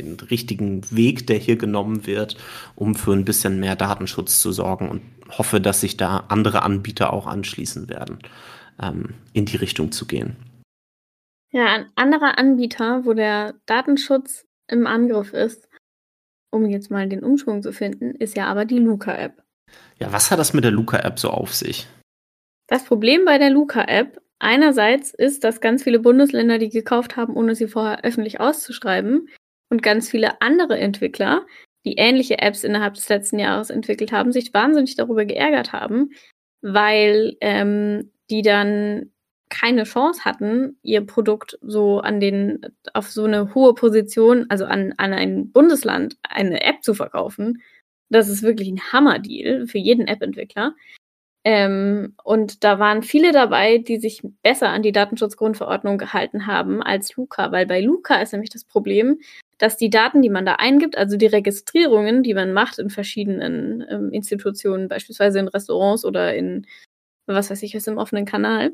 den richtigen Weg, der hier genommen wird, um für ein bisschen mehr Datenschutz zu sorgen und hoffe, dass sich da andere Anbieter auch anschließen werden, ähm, in die Richtung zu gehen. Ja, ein anderer Anbieter, wo der Datenschutz im Angriff ist, um jetzt mal den Umschwung zu finden, ist ja aber die Luca-App. Ja, was hat das mit der Luca-App so auf sich? Das Problem bei der Luca-App einerseits ist, dass ganz viele Bundesländer die gekauft haben, ohne sie vorher öffentlich auszuschreiben, und ganz viele andere Entwickler, die ähnliche Apps innerhalb des letzten Jahres entwickelt haben, sich wahnsinnig darüber geärgert haben, weil ähm, die dann keine Chance hatten, ihr Produkt so an den, auf so eine hohe Position, also an, an ein Bundesland, eine App zu verkaufen. Das ist wirklich ein Hammerdeal für jeden App-Entwickler. Ähm, und da waren viele dabei, die sich besser an die Datenschutzgrundverordnung gehalten haben als Luca, weil bei Luca ist nämlich das Problem, dass die Daten, die man da eingibt, also die Registrierungen, die man macht in verschiedenen ähm, Institutionen, beispielsweise in Restaurants oder in, was weiß ich, was im offenen Kanal,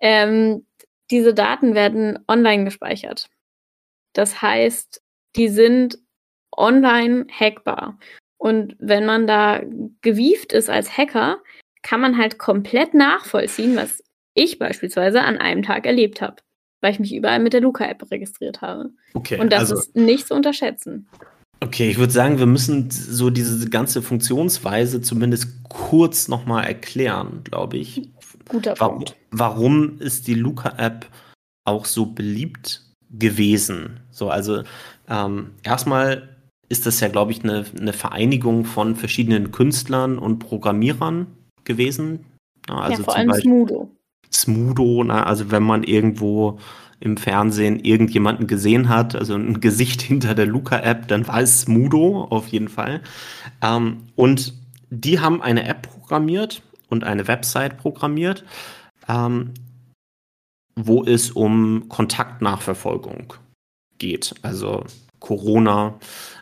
ähm, diese Daten werden online gespeichert. Das heißt, die sind online hackbar. Und wenn man da gewieft ist als Hacker, kann man halt komplett nachvollziehen, was ich beispielsweise an einem Tag erlebt habe, weil ich mich überall mit der Luca-App registriert habe. Okay, Und das also, ist nicht zu unterschätzen. Okay, ich würde sagen, wir müssen so diese ganze Funktionsweise zumindest kurz nochmal erklären, glaube ich. Guter Punkt. Warum ist die Luca-App auch so beliebt gewesen? So, also ähm, erstmal ist das ja, glaube ich, eine, eine Vereinigung von verschiedenen Künstlern und Programmierern, gewesen. Also ja, vor allem Smudo. Smudo, ne? also wenn man irgendwo im Fernsehen irgendjemanden gesehen hat, also ein Gesicht hinter der Luca-App, dann war es Smudo auf jeden Fall. Ähm, und die haben eine App programmiert und eine Website programmiert, ähm, wo es um Kontaktnachverfolgung geht. Also Corona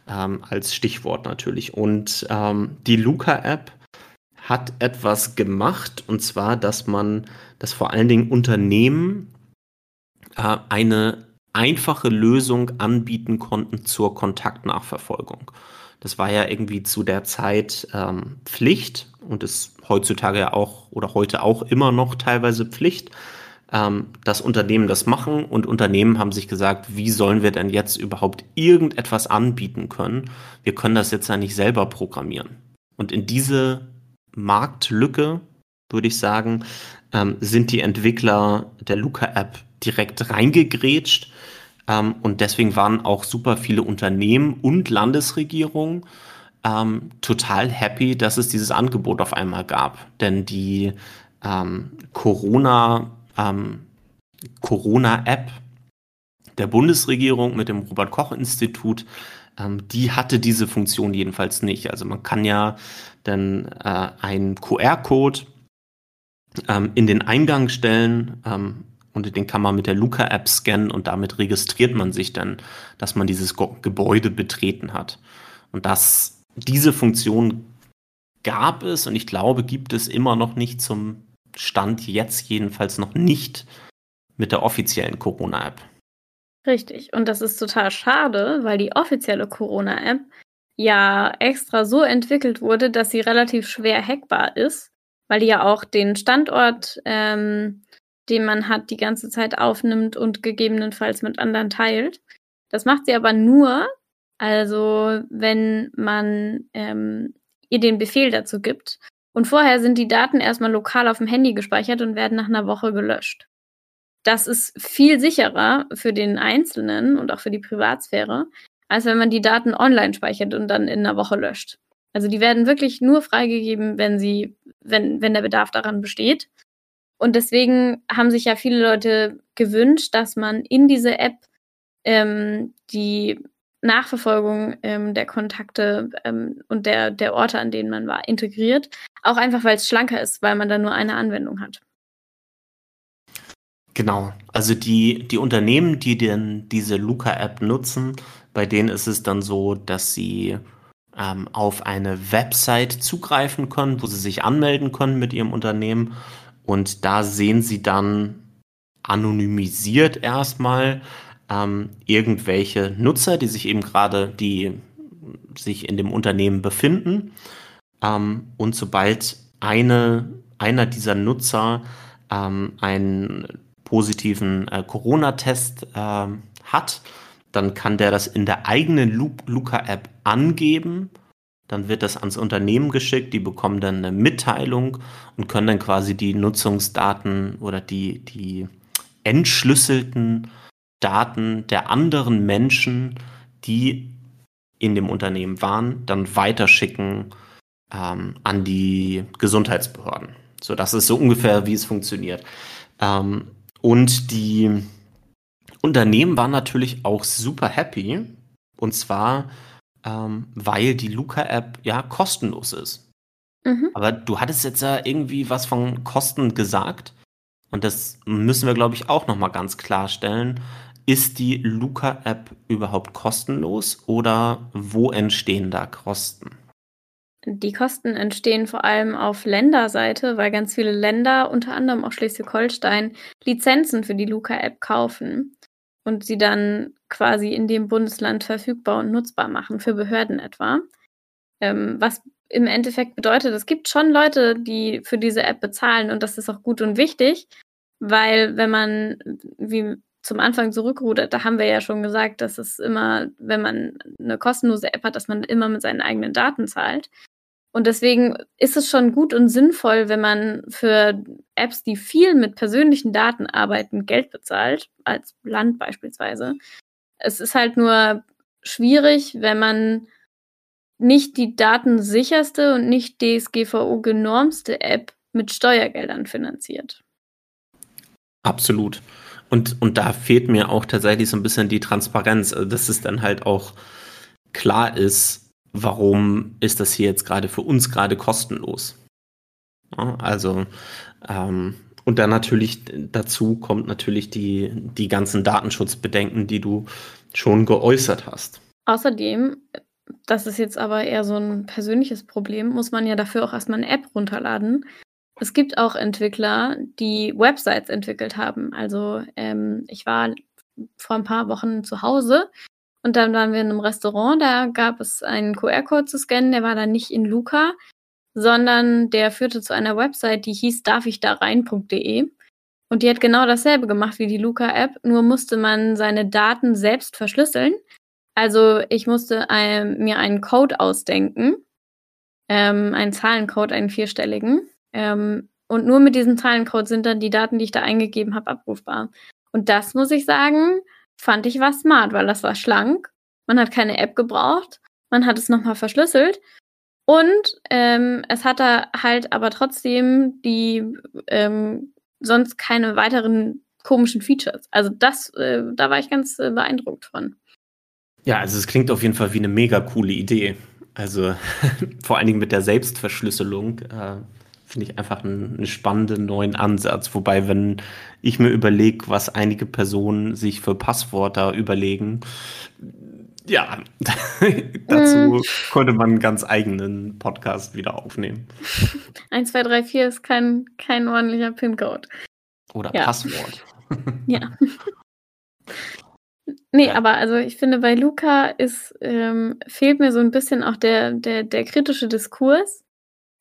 ähm, als Stichwort natürlich. Und ähm, die Luca-App hat etwas gemacht, und zwar, dass man, dass vor allen Dingen Unternehmen äh, eine einfache Lösung anbieten konnten zur Kontaktnachverfolgung. Das war ja irgendwie zu der Zeit ähm, Pflicht und ist heutzutage ja auch oder heute auch immer noch teilweise Pflicht, ähm, dass Unternehmen das machen und Unternehmen haben sich gesagt, wie sollen wir denn jetzt überhaupt irgendetwas anbieten können? Wir können das jetzt ja nicht selber programmieren. Und in diese Marktlücke, würde ich sagen, ähm, sind die Entwickler der Luca-App direkt reingegrätscht. Ähm, und deswegen waren auch super viele Unternehmen und Landesregierungen ähm, total happy, dass es dieses Angebot auf einmal gab. Denn die ähm, Corona, ähm, Corona-App der Bundesregierung mit dem Robert Koch Institut ähm, die hatte diese Funktion jedenfalls nicht. Also man kann ja dann äh, einen QR-Code ähm, in den Eingang stellen ähm, und den kann man mit der Luca-App scannen und damit registriert man sich dann, dass man dieses Gebäude betreten hat. Und das, diese Funktion gab es und ich glaube, gibt es immer noch nicht zum Stand jetzt jedenfalls noch nicht mit der offiziellen Corona-App. Richtig. Und das ist total schade, weil die offizielle Corona-App ja extra so entwickelt wurde, dass sie relativ schwer hackbar ist, weil die ja auch den Standort, ähm, den man hat, die ganze Zeit aufnimmt und gegebenenfalls mit anderen teilt. Das macht sie aber nur, also wenn man ähm, ihr den Befehl dazu gibt. Und vorher sind die Daten erstmal lokal auf dem Handy gespeichert und werden nach einer Woche gelöscht das ist viel sicherer für den Einzelnen und auch für die Privatsphäre, als wenn man die Daten online speichert und dann in einer Woche löscht. Also die werden wirklich nur freigegeben, wenn sie, wenn, wenn der Bedarf daran besteht. Und deswegen haben sich ja viele Leute gewünscht, dass man in diese App ähm, die Nachverfolgung ähm, der Kontakte ähm, und der, der Orte, an denen man war, integriert. Auch einfach, weil es schlanker ist, weil man da nur eine Anwendung hat. Genau. Also die, die Unternehmen, die denn diese Luca-App nutzen, bei denen ist es dann so, dass sie ähm, auf eine Website zugreifen können, wo sie sich anmelden können mit ihrem Unternehmen. Und da sehen sie dann anonymisiert erstmal ähm, irgendwelche Nutzer, die sich eben gerade, die sich in dem Unternehmen befinden. Ähm, und sobald eine, einer dieser Nutzer ähm, ein positiven äh, Corona-Test äh, hat, dann kann der das in der eigenen Luca-App angeben. Dann wird das ans Unternehmen geschickt, die bekommen dann eine Mitteilung und können dann quasi die Nutzungsdaten oder die, die entschlüsselten Daten der anderen Menschen, die in dem Unternehmen waren, dann weiterschicken ähm, an die Gesundheitsbehörden. So, das ist so ungefähr, wie es funktioniert. Ähm, Und die Unternehmen waren natürlich auch super happy. Und zwar, ähm, weil die Luca-App ja kostenlos ist. Mhm. Aber du hattest jetzt ja irgendwie was von Kosten gesagt. Und das müssen wir, glaube ich, auch nochmal ganz klarstellen. Ist die Luca-App überhaupt kostenlos oder wo entstehen da Kosten? Die Kosten entstehen vor allem auf Länderseite, weil ganz viele Länder, unter anderem auch Schleswig-Holstein, Lizenzen für die Luca-App kaufen und sie dann quasi in dem Bundesland verfügbar und nutzbar machen, für Behörden etwa. Ähm, was im Endeffekt bedeutet, es gibt schon Leute, die für diese App bezahlen und das ist auch gut und wichtig, weil wenn man, wie zum Anfang zurückrudert, da haben wir ja schon gesagt, dass es immer, wenn man eine kostenlose App hat, dass man immer mit seinen eigenen Daten zahlt. Und deswegen ist es schon gut und sinnvoll, wenn man für Apps, die viel mit persönlichen Daten arbeiten, Geld bezahlt, als Land beispielsweise. Es ist halt nur schwierig, wenn man nicht die datensicherste und nicht DSGVO-genormste App mit Steuergeldern finanziert. Absolut. Und, und da fehlt mir auch tatsächlich so ein bisschen die Transparenz, also dass es dann halt auch klar ist, warum ist das hier jetzt gerade für uns gerade kostenlos? Ja, also, ähm, und dann natürlich dazu kommt natürlich die, die ganzen Datenschutzbedenken, die du schon geäußert hast. Außerdem, das ist jetzt aber eher so ein persönliches Problem, muss man ja dafür auch erstmal eine App runterladen. Es gibt auch Entwickler, die Websites entwickelt haben. Also ähm, ich war vor ein paar Wochen zu Hause und dann waren wir in einem Restaurant, da gab es einen QR-Code zu scannen, der war dann nicht in Luca, sondern der führte zu einer Website, die hieß darfichdarein.de. Und die hat genau dasselbe gemacht wie die Luca-App, nur musste man seine Daten selbst verschlüsseln. Also ich musste ein, mir einen Code ausdenken, ähm, einen Zahlencode, einen vierstelligen. Ähm, und nur mit diesem Zahlencode sind dann die Daten, die ich da eingegeben habe, abrufbar. Und das muss ich sagen, fand ich war smart, weil das war schlank. Man hat keine App gebraucht. Man hat es nochmal verschlüsselt. Und ähm, es hatte halt aber trotzdem die ähm, sonst keine weiteren komischen Features. Also das, äh, da war ich ganz äh, beeindruckt von. Ja, also es klingt auf jeden Fall wie eine mega coole Idee. Also vor allen Dingen mit der Selbstverschlüsselung. Äh, finde ich einfach einen, einen, spannenden neuen Ansatz. Wobei, wenn ich mir überlege, was einige Personen sich für Passwörter überlegen, ja, dazu mm. konnte man einen ganz eigenen Podcast wieder aufnehmen. 1, 2, 3, 4 ist kein, kein ordentlicher PIN-Code. Oder ja. Passwort. ja. Nee, ja. aber also ich finde, bei Luca ist, ähm, fehlt mir so ein bisschen auch der, der, der kritische Diskurs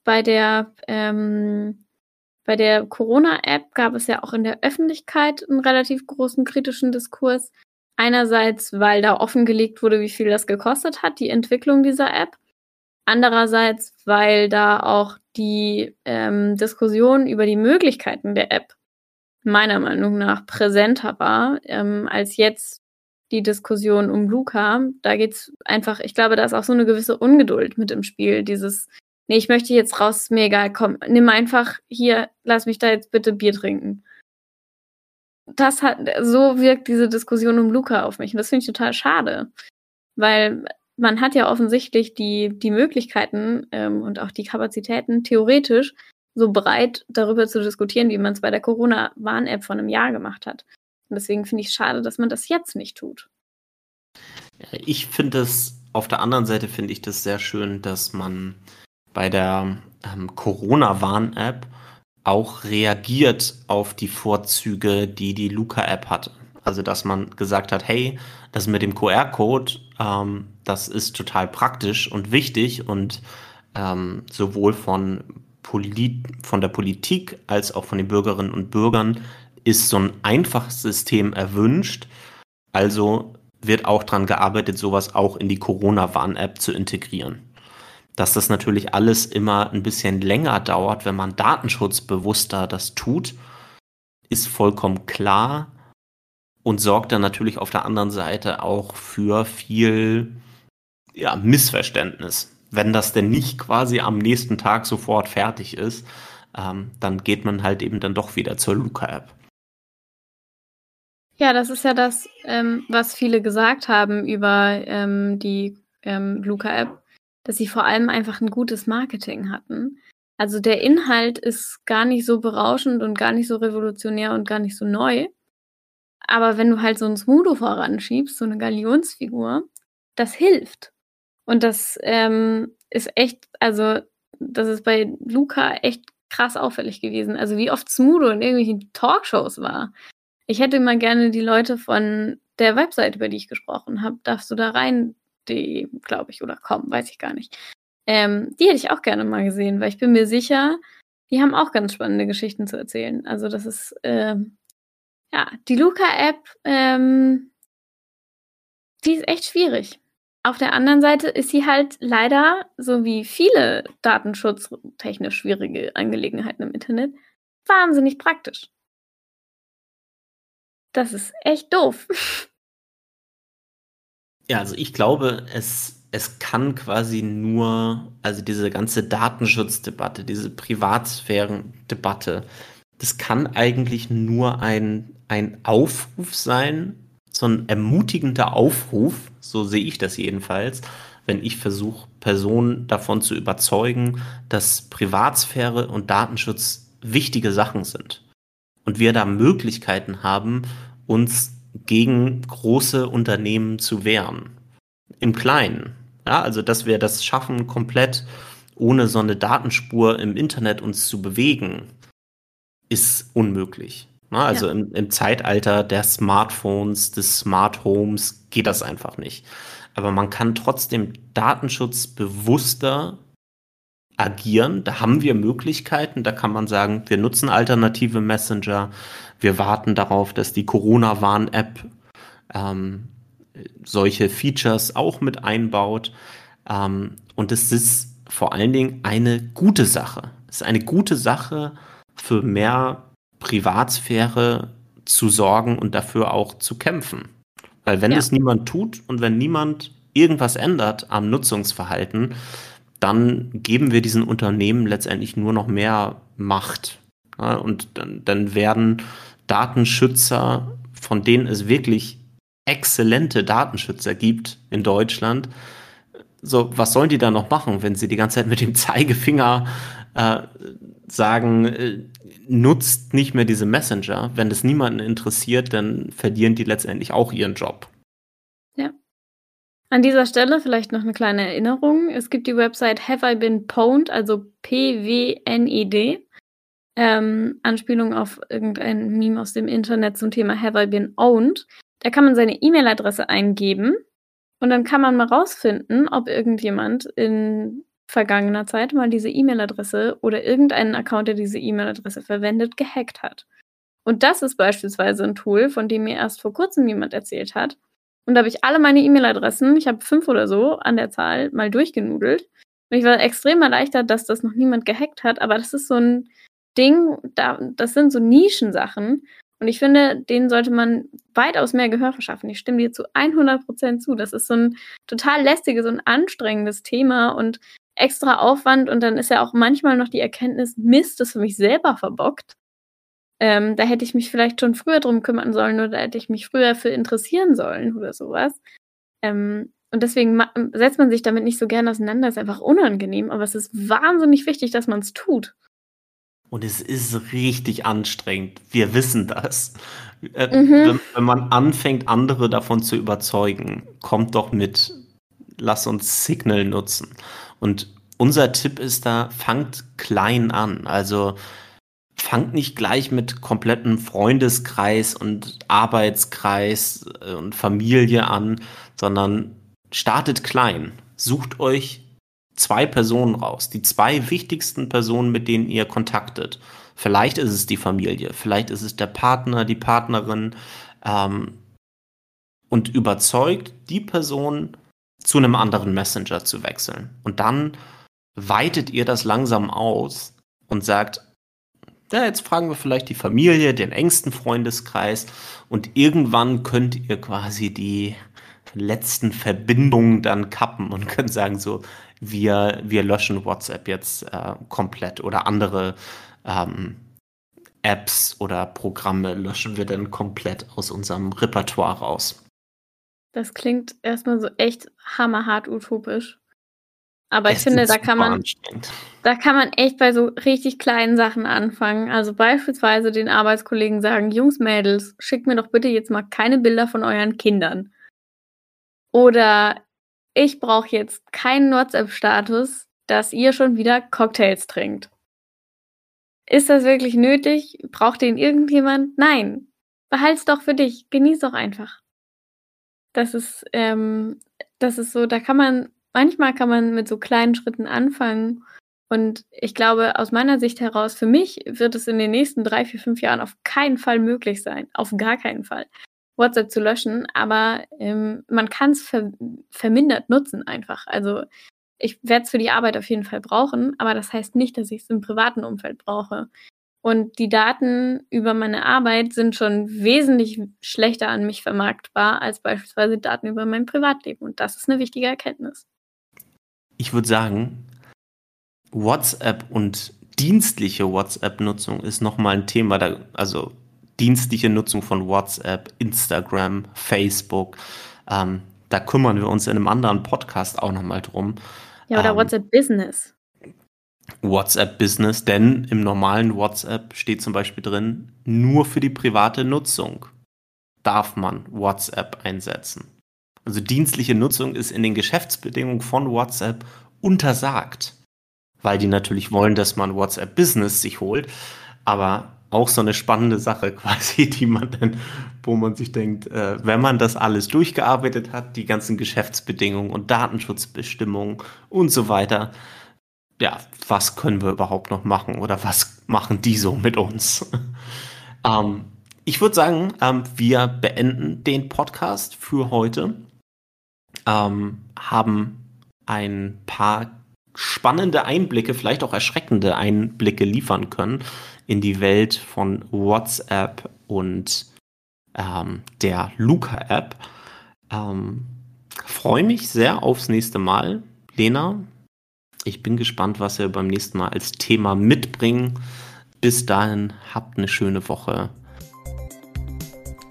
bei der, ähm, bei der Corona-App gab es ja auch in der Öffentlichkeit einen relativ großen kritischen Diskurs. Einerseits, weil da offengelegt wurde, wie viel das gekostet hat, die Entwicklung dieser App. Andererseits, weil da auch die ähm, Diskussion über die Möglichkeiten der App meiner Meinung nach präsenter war, ähm, als jetzt die Diskussion um Luca. Da geht's einfach, ich glaube, da ist auch so eine gewisse Ungeduld mit im Spiel. Dieses, nee, ich möchte jetzt raus, ist mir egal, komm, nimm einfach hier, lass mich da jetzt bitte Bier trinken. Das hat, so wirkt diese Diskussion um Luca auf mich. Und das finde ich total schade. Weil man hat ja offensichtlich die, die Möglichkeiten ähm, und auch die Kapazitäten, theoretisch so breit darüber zu diskutieren, wie man es bei der Corona-Warn-App von einem Jahr gemacht hat. Und deswegen finde ich es schade, dass man das jetzt nicht tut. Ich finde es, auf der anderen Seite finde ich das sehr schön, dass man bei der ähm, Corona-Warn-App auch reagiert auf die Vorzüge, die die Luca-App hatte. Also, dass man gesagt hat, hey, das mit dem QR-Code, ähm, das ist total praktisch und wichtig und ähm, sowohl von, Polit von der Politik als auch von den Bürgerinnen und Bürgern ist so ein einfaches System erwünscht. Also wird auch daran gearbeitet, sowas auch in die Corona-Warn-App zu integrieren. Dass das natürlich alles immer ein bisschen länger dauert, wenn man datenschutzbewusster das tut, ist vollkommen klar und sorgt dann natürlich auf der anderen Seite auch für viel ja, Missverständnis. Wenn das denn nicht quasi am nächsten Tag sofort fertig ist, ähm, dann geht man halt eben dann doch wieder zur Luca-App. Ja, das ist ja das, ähm, was viele gesagt haben über ähm, die ähm, Luca-App, dass sie vor allem einfach ein gutes Marketing hatten. Also der Inhalt ist gar nicht so berauschend und gar nicht so revolutionär und gar nicht so neu. Aber wenn du halt so ein Smudo voranschiebst, so eine Galionsfigur, das hilft. Und das ähm, ist echt, also das ist bei Luca echt krass auffällig gewesen. Also wie oft Smudo in irgendwelchen Talkshows war. Ich hätte mal gerne die Leute von der Website, über die ich gesprochen habe, darfst du da rein, die, glaube ich, oder kommen, weiß ich gar nicht. Ähm, die hätte ich auch gerne mal gesehen, weil ich bin mir sicher, die haben auch ganz spannende Geschichten zu erzählen. Also das ist, ähm, ja, die Luca-App, ähm, die ist echt schwierig. Auf der anderen Seite ist sie halt leider, so wie viele datenschutztechnisch schwierige Angelegenheiten im Internet, wahnsinnig praktisch. Das ist echt doof. Ja, also ich glaube, es, es kann quasi nur, also diese ganze Datenschutzdebatte, diese Privatsphärendebatte, das kann eigentlich nur ein, ein Aufruf sein, so ein ermutigender Aufruf, so sehe ich das jedenfalls, wenn ich versuche, Personen davon zu überzeugen, dass Privatsphäre und Datenschutz wichtige Sachen sind. Und wir da Möglichkeiten haben, uns gegen große Unternehmen zu wehren. Im Kleinen. Ja, also, dass wir das schaffen, komplett ohne so eine Datenspur im Internet uns zu bewegen, ist unmöglich. Ne? Also ja. im, im, Zeitalter der Smartphones, des Smart Homes geht das einfach nicht. Aber man kann trotzdem datenschutzbewusster agieren. Da haben wir Möglichkeiten. Da kann man sagen, wir nutzen alternative Messenger. Wir warten darauf, dass die Corona-Warn-App ähm, solche Features auch mit einbaut. Ähm, und es ist vor allen Dingen eine gute Sache. Es ist eine gute Sache für mehr Privatsphäre zu sorgen und dafür auch zu kämpfen. Weil wenn ja. es niemand tut und wenn niemand irgendwas ändert am Nutzungsverhalten, dann geben wir diesen Unternehmen letztendlich nur noch mehr Macht. Ja, und dann, dann werden Datenschützer, von denen es wirklich exzellente Datenschützer gibt in Deutschland, so, was sollen die da noch machen, wenn sie die ganze Zeit mit dem Zeigefinger äh, sagen, äh, nutzt nicht mehr diese Messenger. Wenn das niemanden interessiert, dann verlieren die letztendlich auch ihren Job. An dieser Stelle vielleicht noch eine kleine Erinnerung. Es gibt die Website Have I Been Pwned, also P-W-N-E-D. Ähm, Anspielung auf irgendein Meme aus dem Internet zum Thema Have I Been Owned. Da kann man seine E-Mail-Adresse eingeben und dann kann man mal rausfinden, ob irgendjemand in vergangener Zeit mal diese E-Mail-Adresse oder irgendeinen Account, der diese E-Mail-Adresse verwendet, gehackt hat. Und das ist beispielsweise ein Tool, von dem mir erst vor kurzem jemand erzählt hat. Und da habe ich alle meine E-Mail-Adressen, ich habe fünf oder so an der Zahl, mal durchgenudelt. Und ich war extrem erleichtert, dass das noch niemand gehackt hat. Aber das ist so ein Ding, da, das sind so Nischensachen. Und ich finde, denen sollte man weitaus mehr Gehör verschaffen. Ich stimme dir zu 100% zu. Das ist so ein total lästiges und anstrengendes Thema. Und extra Aufwand und dann ist ja auch manchmal noch die Erkenntnis, Mist, das für mich selber verbockt. Ähm, da hätte ich mich vielleicht schon früher drum kümmern sollen oder hätte ich mich früher für interessieren sollen oder sowas. Ähm, und deswegen setzt man sich damit nicht so gerne auseinander. Ist einfach unangenehm, aber es ist wahnsinnig wichtig, dass man es tut. Und es ist richtig anstrengend. Wir wissen das. Äh, mhm. wenn, wenn man anfängt, andere davon zu überzeugen, kommt doch mit. Lass uns Signal nutzen. Und unser Tipp ist da, fangt klein an. Also fangt nicht gleich mit komplettem Freundeskreis und Arbeitskreis äh, und Familie an, sondern startet klein. Sucht euch zwei Personen raus, die zwei wichtigsten Personen, mit denen ihr kontaktet. Vielleicht ist es die Familie, vielleicht ist es der Partner, die Partnerin. Ähm, und überzeugt die Person, zu einem anderen Messenger zu wechseln. Und dann weitet ihr das langsam aus und sagt, ja, jetzt fragen wir vielleicht die Familie, den engsten Freundeskreis und irgendwann könnt ihr quasi die letzten Verbindungen dann kappen und könnt sagen so, wir, wir löschen WhatsApp jetzt äh, komplett oder andere ähm, Apps oder Programme löschen wir denn komplett aus unserem Repertoire raus? Das klingt erstmal so echt hammerhart utopisch. Aber ich finde, da kann man, da kann man echt bei so richtig kleinen Sachen anfangen. Also beispielsweise den Arbeitskollegen sagen, Jungs, Mädels, schickt mir doch bitte jetzt mal keine Bilder von euren Kindern. Oder ich brauche jetzt keinen WhatsApp-Status, dass ihr schon wieder Cocktails trinkt. Ist das wirklich nötig? Braucht den irgendjemand? Nein. Behalt's doch für dich. Genieß doch einfach. Das ist, ähm, das ist so, da kann man, manchmal kann man mit so kleinen Schritten anfangen. Und ich glaube, aus meiner Sicht heraus, für mich wird es in den nächsten drei, vier, fünf Jahren auf keinen Fall möglich sein. Auf gar keinen Fall. WhatsApp zu löschen, aber ähm, man kann es ver vermindert nutzen einfach. Also ich werde es für die Arbeit auf jeden Fall brauchen, aber das heißt nicht, dass ich es im privaten Umfeld brauche. Und die Daten über meine Arbeit sind schon wesentlich schlechter an mich vermarktbar als beispielsweise Daten über mein Privatleben. Und das ist eine wichtige Erkenntnis. Ich würde sagen, WhatsApp und dienstliche WhatsApp-Nutzung ist nochmal ein Thema, da, also dienstliche Nutzung von WhatsApp, Instagram, Facebook. Ähm, da kümmern wir uns in einem anderen Podcast auch nochmal drum. Ja, oder ähm, WhatsApp Business. WhatsApp Business, denn im normalen WhatsApp steht zum Beispiel drin, nur für die private Nutzung darf man WhatsApp einsetzen. Also dienstliche Nutzung ist in den Geschäftsbedingungen von WhatsApp untersagt, weil die natürlich wollen, dass man WhatsApp Business sich holt, aber auch so eine spannende Sache quasi, die man dann, wo man sich denkt, äh, wenn man das alles durchgearbeitet hat, die ganzen Geschäftsbedingungen und Datenschutzbestimmungen und so weiter, ja, was können wir überhaupt noch machen oder was machen die so mit uns? ähm, ich würde sagen, ähm, wir beenden den Podcast für heute, ähm, haben ein paar spannende Einblicke, vielleicht auch erschreckende Einblicke liefern können in die Welt von WhatsApp und ähm, der Luca-App. Ähm, Freue mich sehr aufs nächste Mal. Lena, ich bin gespannt, was wir beim nächsten Mal als Thema mitbringen. Bis dahin, habt eine schöne Woche.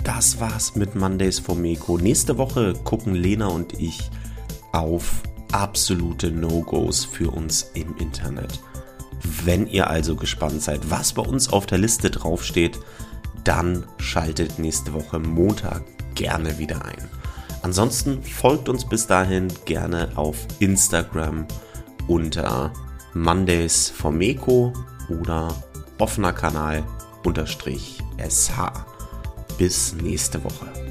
Das war's mit Mondays for Meko. Nächste Woche gucken Lena und ich auf absolute No-Gos für uns im Internet. Wenn ihr also gespannt seid, was bei uns auf der Liste draufsteht, dann schaltet nächste Woche Montag gerne wieder ein. Ansonsten folgt uns bis dahin gerne auf Instagram unter Mondays vom Meko oder offener Kanal unterstrich SH. Bis nächste Woche.